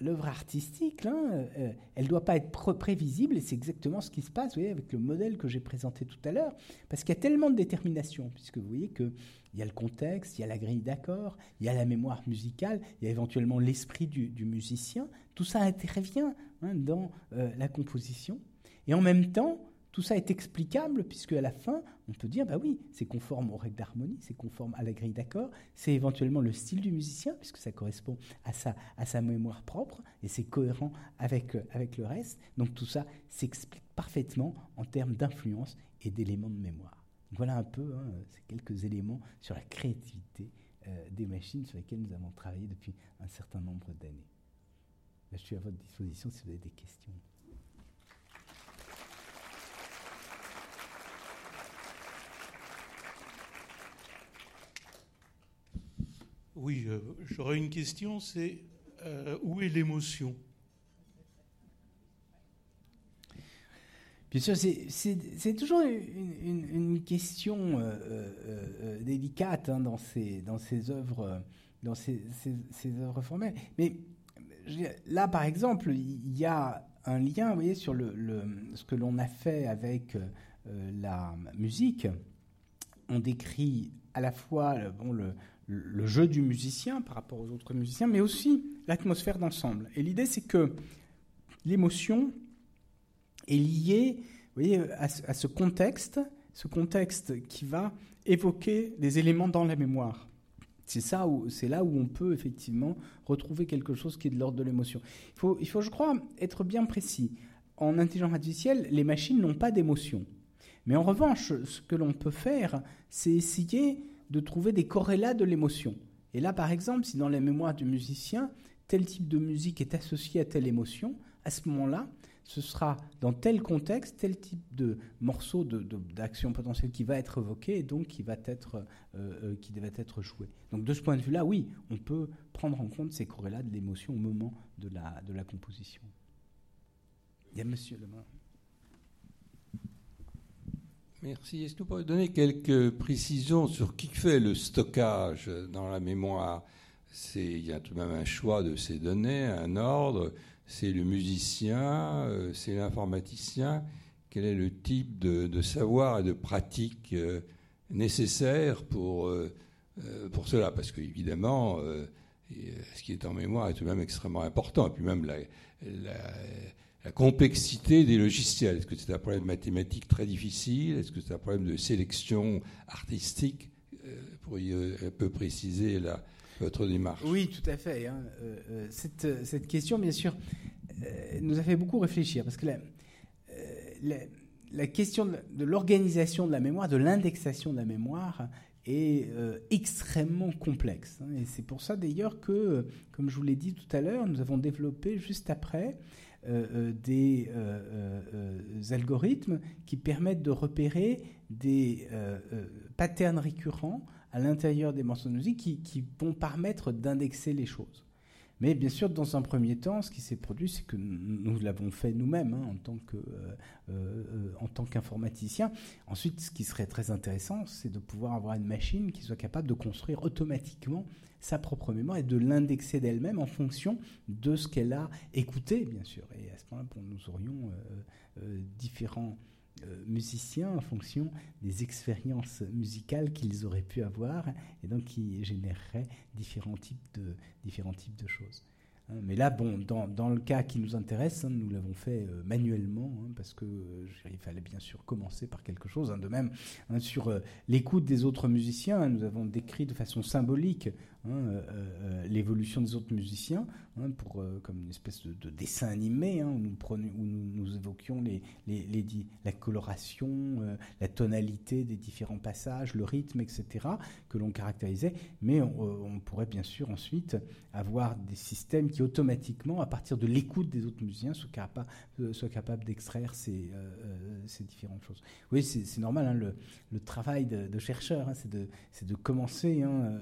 l'œuvre artistique, euh, elle ne doit pas être prévisible, et c'est exactement ce qui se passe avec le modèle que j'ai présenté tout à l'heure, parce qu'il y a tellement de détermination, puisque vous voyez qu'il y a le contexte, il y a la grille d'accord, il y a la mémoire musicale, il y a éventuellement l'esprit du, musicien, tout ça intervient hein, dans la composition, et en même temps, tout ça est explicable puisque à la fin, on peut dire, bah oui, c'est conforme aux règles d'harmonie, c'est conforme à la grille d'accord, c'est éventuellement le style du musicien puisque ça correspond à sa, mémoire propre et c'est cohérent avec, euh, avec le reste. Donc tout ça s'explique parfaitement en termes d'influence et d'éléments de mémoire. voilà un peu hein, ces quelques éléments sur la créativité euh, des machines sur lesquelles nous avons travaillé depuis un certain nombre d'années. Je suis à votre disposition si vous avez des questions. Oui, j'aurais une question, c'est euh, où est l'émotion? Bien sûr, c'est toujours une, question euh, euh, délicate dans, ces, œuvres, formelles. Mais là, par exemple, il y a un lien, vous voyez, sur ce que l'on a fait avec la musique. On décrit à la fois bon, le, le jeu du musicien par rapport aux autres musiciens, mais aussi l'atmosphère d'ensemble. Et l'idée, c'est que l'émotion est liée voyez, à, ce contexte, ce contexte qui va évoquer des éléments dans la mémoire. C'est ça c'est là où on peut effectivement retrouver quelque chose qui est de l'ordre de l'émotion. Il faut, il faut, je crois, être bien précis. En intelligence artificielle, les machines n'ont pas d'émotion. Mais en revanche, ce que l'on peut faire, c'est essayer de trouver des corrélats de l'émotion. Et là, par exemple, si dans la mémoire du musicien, tel type de musique est associé à telle émotion, à ce moment-là, ce sera dans tel contexte, tel type de morceau d'action de, potentielle qui va être évoqué et donc qui va être, euh, euh, qui devait être joué. Donc de ce point de vue-là, oui, on peut prendre en compte ces corrélats de l'émotion au moment de la, de la composition. Il y a monsieur Lemain. Merci. Est-ce que vous pourriez donner quelques précisions sur qui fait le stockage dans la mémoire? Il y a tout de même un choix de ces données, un ordre. C'est le musicien, euh, c'est l'informaticien. Quel est le type de, savoir et de pratique euh, nécessaire pour, euh, pour cela? Parce qu'évidemment, ce qui est en mémoire est tout de même extrêmement important. Et puis même la la complexité des logiciels. Est-ce que c'est un problème mathématique très difficile? Est-ce que c'est un problème de sélection artistique? Euh, Pourriez un peu préciser votre démarche? Oui, tout à fait. Hein. Euh, euh, cette, question, bien sûr, nous a fait beaucoup réfléchir parce que la, question de l'organisation de la mémoire, de l'indexation de la mémoire, est extrêmement complexe. Hein. Et c'est pour ça d'ailleurs que, comme je vous l'ai dit tout à l'heure, nous avons développé juste après des euh, algorithmes qui permettent de repérer des patterns récurrents à l'intérieur des morceaux de musique qui, qui vont permettre d'indexer les choses. Mais bien sûr, dans un premier temps, ce qui s'est produit, c'est que nous l'avons fait nous-mêmes hein, en tant que, en tant qu'informaticien. Ensuite, ce qui serait très intéressant, c'est de pouvoir avoir une machine qui soit capable de construire automatiquement sa propre mémoire et de l'indexer d'elle-même en fonction de ce qu'elle a écouté, bien sûr. Et à ce moment-là, nous aurions euh, euh, différents, musiciens en fonction des expériences musicales qu'ils auraient pu avoir et donc qui généreraient différents types de, différents types de choses. Hein, mais là, bon, dans, dans, le cas qui nous intéresse, hein, nous l'avons fait euh, manuellement, hein, parce que il fallait bien sûr commencer par quelque chose. de même, sur euh, l'écoute des autres musiciens, nous avons décrit de façon symbolique euh, l'évolution des autres musiciens, pour, comme une espèce de, dessin animé, où, nous, où nous, évoquions les, la coloration, la tonalité des différents passages, le rythme, etc., que l'on caractérisait. Mais on, pourrait bien sûr ensuite avoir des systèmes qui automatiquement, à partir de l'écoute des autres musiciens, soient capables, euh, capables d'extraire ces, euh, euh, ces, différentes choses. Oui, c'est normal, hein, le, travail de, chercheur, hein, c'est de, de, commencer hein,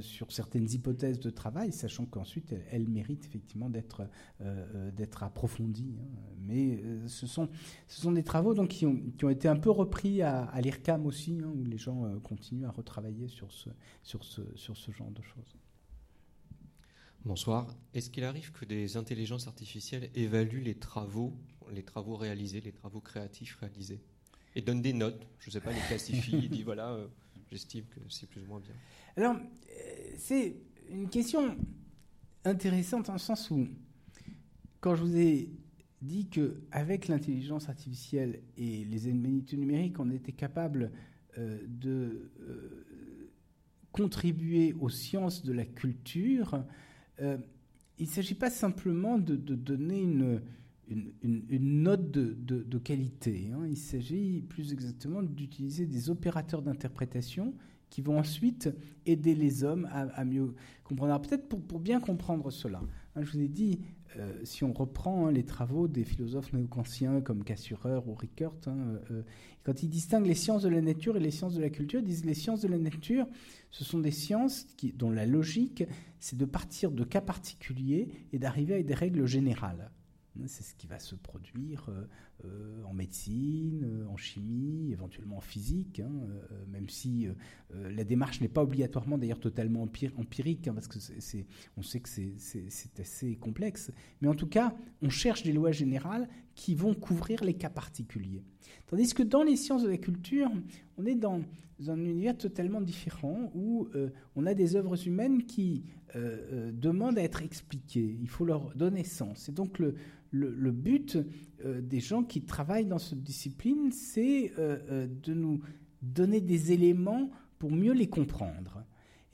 sur certaines hypothèses de travail, sachant qu'ensuite, elles, méritent effectivement d'être d'être approfondies. Mais ce, sont, ce sont des travaux donc, qui, ont, qui ont été un peu repris à, l'IRCAM aussi, où les gens continuent à retravailler sur ce, sur ce, sur ce genre de choses. Bonsoir. Est-ce qu'il arrive que des intelligences artificielles évaluent les travaux, les travaux réalisés, les travaux créatifs réalisés et donnent des notes? Je ne sais pas, les classifient, disent voilà, euh, j'estime que c'est plus ou moins bien. Alors, euh, c'est une question intéressante en sens où, quand je vous ai dit qu'avec l'intelligence artificielle et les humanités numériques, on était capable euh, de contribuer aux sciences de la culture, euh, il ne s'agit pas simplement de, donner une, une, note de, qualité. Hein. Il s'agit plus exactement d'utiliser des opérateurs d'interprétation qui vont ensuite aider les hommes à, mieux comprendre. Peut-être pour, bien comprendre cela. Hein, je vous ai dit, euh, si on reprend hein, les travaux des philosophes néo-kantiens comme Cassurer ou Rickert, hein, euh, quand ils distinguent les sciences de la nature et les sciences de la culture, ils disent les sciences de la nature, ce sont des sciences dont la logique, c'est de partir de cas particuliers et d'arriver à des règles générales. C'est ce qui va se produire euh, euh, en médecine, euh, en chimie, éventuellement en physique, hein, même si la démarche n'est pas obligatoirement d'ailleurs totalement empirique, hein, parce que c'est, on sait que c'est assez complexe. Mais en tout cas, on cherche des lois générales qui vont couvrir les cas particuliers. Tandis que dans les sciences de la culture, on est dans un univers totalement différent où on a des œuvres humaines qui demandent à être expliquées. Il faut leur donner sens. Et donc le, le, but euh, des gens qui travaillent dans cette discipline, c'est euh, euh, de nous donner des éléments pour mieux les comprendre.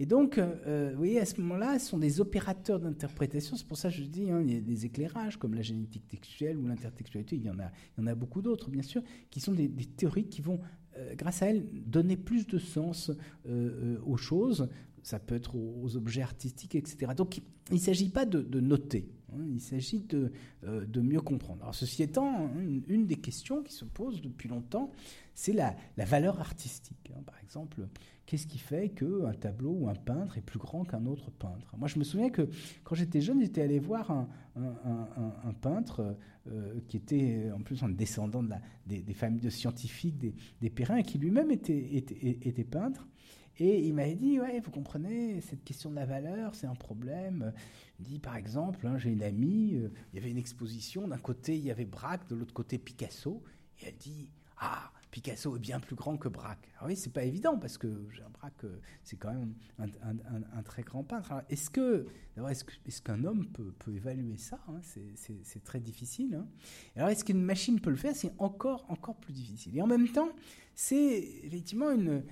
Et donc, vous voyez, à ce moment-là, ce sont des opérateurs d'interprétation. C'est pour ça que je dis, hein, il y a des éclairages comme la génétique textuelle ou l'intertextualité. Il y en a, il y en a beaucoup d'autres, bien sûr, qui sont des, théories qui vont, grâce à elles, donner plus de sens aux choses. Ça peut être aux, objets artistiques, etc. Donc, il ne s'agit pas de noter. Hein, il s'agit de, euh, de, mieux comprendre. Alors, ceci étant, hein, une, des questions qui se pose depuis longtemps, c'est la, valeur artistique. Hein. Par exemple, qu'est-ce qui fait qu'un tableau ou un peintre est plus grand qu'un autre peintre? Moi, je me souviens que quand j'étais jeune, j'étais allé voir un, peintre euh, qui était en plus un descendant de des, familles de scientifiques, des, des Perrins, et qui lui-même était peintre. Et il m'avait dit, ouais, vous comprenez, cette question de la valeur, c'est un problème. Il dit, par exemple, hein, j'ai une amie, euh, il y avait une exposition, d'un côté il y avait Braque, de l'autre côté Picasso, et elle dit, ah, Picasso est bien plus grand que Braque. Alors oui, c'est pas évident parce que Braque, euh, c'est quand même un, très grand peintre. est-ce que, est-ce, qu'un homme peut, évaluer ça hein? C'est, très difficile. Hein. alors, est-ce qu'une machine peut le faire? C'est encore, encore plus difficile. Et en même temps, c'est effectivement une,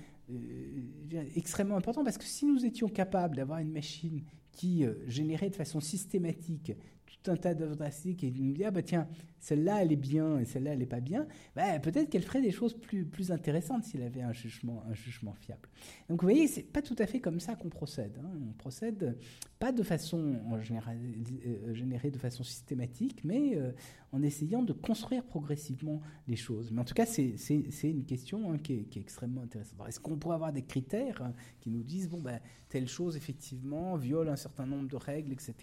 extrêmement important parce que si nous étions capables d'avoir une machine qui euh, générait de façon systématique tout un tas d'œuvres et nous ah bah tiens celle-là elle est bien et celle-là elle n'est pas bien, bah, peut-être qu'elle ferait des choses plus, plus intéressantes s'il avait un jugement, un jugement fiable. Donc vous voyez, c'est pas tout à fait comme ça qu'on procède. Hein. On procède pas de façon euh, générée de façon systématique, mais euh, en essayant de construire progressivement les choses. Mais en tout cas, c'est une question hein, qui, est, extrêmement intéressante. Est-ce qu'on pourrait avoir des critères hein, qui nous disent bon ben telle chose effectivement viole un certain nombre de règles, etc.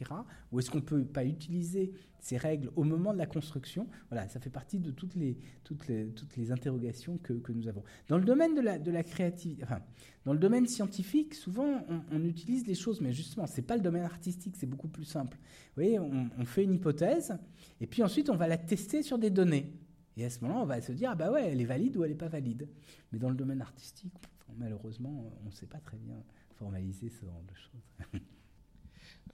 Ou est-ce qu'on peut pas utiliser ces règles au moment de la construction. Voilà, ça fait partie de toutes les, toutes les, toutes les interrogations que, que nous avons. Dans le domaine de la, de la créativité, enfin, dans le domaine scientifique, souvent on, utilise les choses, mais justement, c'est pas le domaine artistique, c'est beaucoup plus simple. Vous voyez, on, on, fait une hypothèse, et puis ensuite on va la tester sur des données. Et à ce moment-là, on va se dire, ah bah ouais, elle est valide ou elle n'est pas valide. Mais dans le domaine artistique, malheureusement, on ne sait pas très bien formaliser ce genre de choses.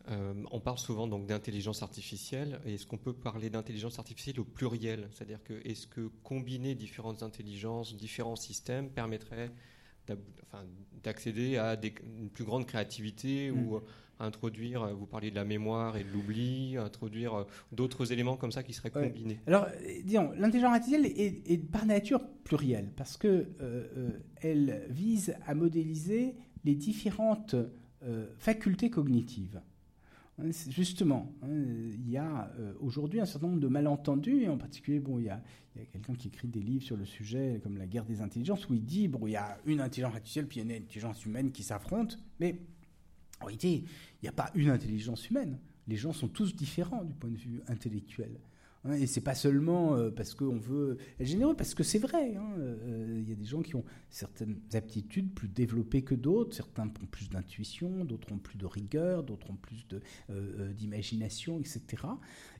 Euh, on parle souvent donc d'intelligence artificielle. Est-ce qu'on peut parler d'intelligence artificielle au pluriel? C'est-à-dire que est-ce que combiner différentes intelligences, différents systèmes permettrait d'accéder à une plus grande créativité ou mm. à introduire, vous parliez de la mémoire et de l'oubli, introduire euh, d'autres éléments comme ça qui seraient combinés? Alors, disons, l'intelligence artificielle est, par nature plurielle parce que euh, elle vise à modéliser les différentes facultés cognitives. Hein, justement, hein, il y a euh, aujourd'hui un certain nombre de malentendus, et en particulier, bon, il y a, quelqu'un qui écrit des livres sur le sujet, comme La guerre des intelligences, où il dit, bon, il y a une intelligence artificielle, puis il y a une intelligence humaine qui s'affrontent, mais en réalité, il n'y a pas une intelligence humaine. Les gens sont tous différents du point de vue intellectuel. Hein, et c'est pas seulement euh, parce qu'on veut être généreux, parce que c'est vrai. Hein, euh, il y a des gens qui ont certaines aptitudes plus développées que d'autres. Certains ont plus d'intuition, d'autres ont plus de rigueur, d'autres ont plus euh, d'imagination, etc.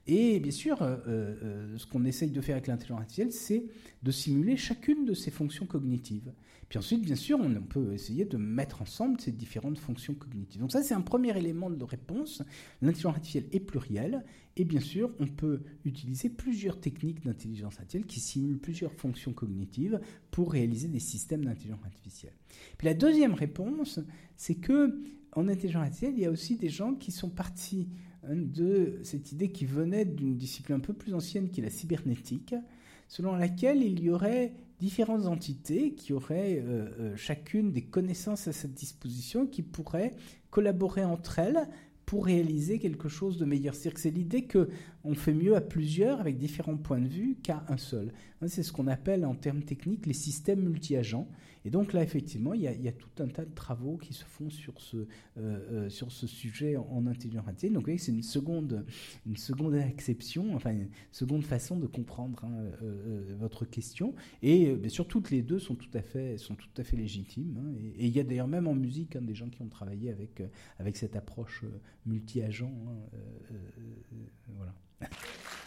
Et bien sûr, ce qu'on essaye de faire avec l'intelligence artificielle, c'est de simuler chacune de ces fonctions cognitives. Puis ensuite, bien sûr, on peut essayer de mettre ensemble ces différentes fonctions cognitives. Donc ça, c'est un premier élément de réponse. L'intelligence artificielle est plurielle. Et bien sûr, on peut utiliser plusieurs techniques d'intelligence artificielle qui simulent plusieurs fonctions cognitives pour réaliser des systèmes d'intelligence artificielle. La deuxième réponse, c'est que en intelligence artificielle, il y a aussi des gens qui sont partis hein, de cette idée qui venait d'une discipline un peu plus ancienne qui est la cybernétique, selon laquelle il y aurait différentes entités qui auraient euh, euh, chacune des connaissances à cette disposition qui pourraient collaborer entre elles pour réaliser quelque chose de meilleur. C'est-à-dire que c'est l'idée qu'on fait mieux à plusieurs avec différents points de vue qu'à un seul. C'est ce qu'on appelle en termes techniques les systèmes multi-agents. Et donc là, effectivement, il y, a, tout un tas de travaux qui se font sur ce, euh, euh, sur ce sujet en, intelligence artificielle. Donc vous voyez, c'est une seconde, une seconde exception, enfin une seconde façon de comprendre hein, euh, votre question. Et bien sûr, toutes les deux sont tout à fait, sont tout à fait légitimes. Hein. et, il y a d'ailleurs même en musique hein, des gens qui ont travaillé avec, avec cette approche multi-agent. voilà.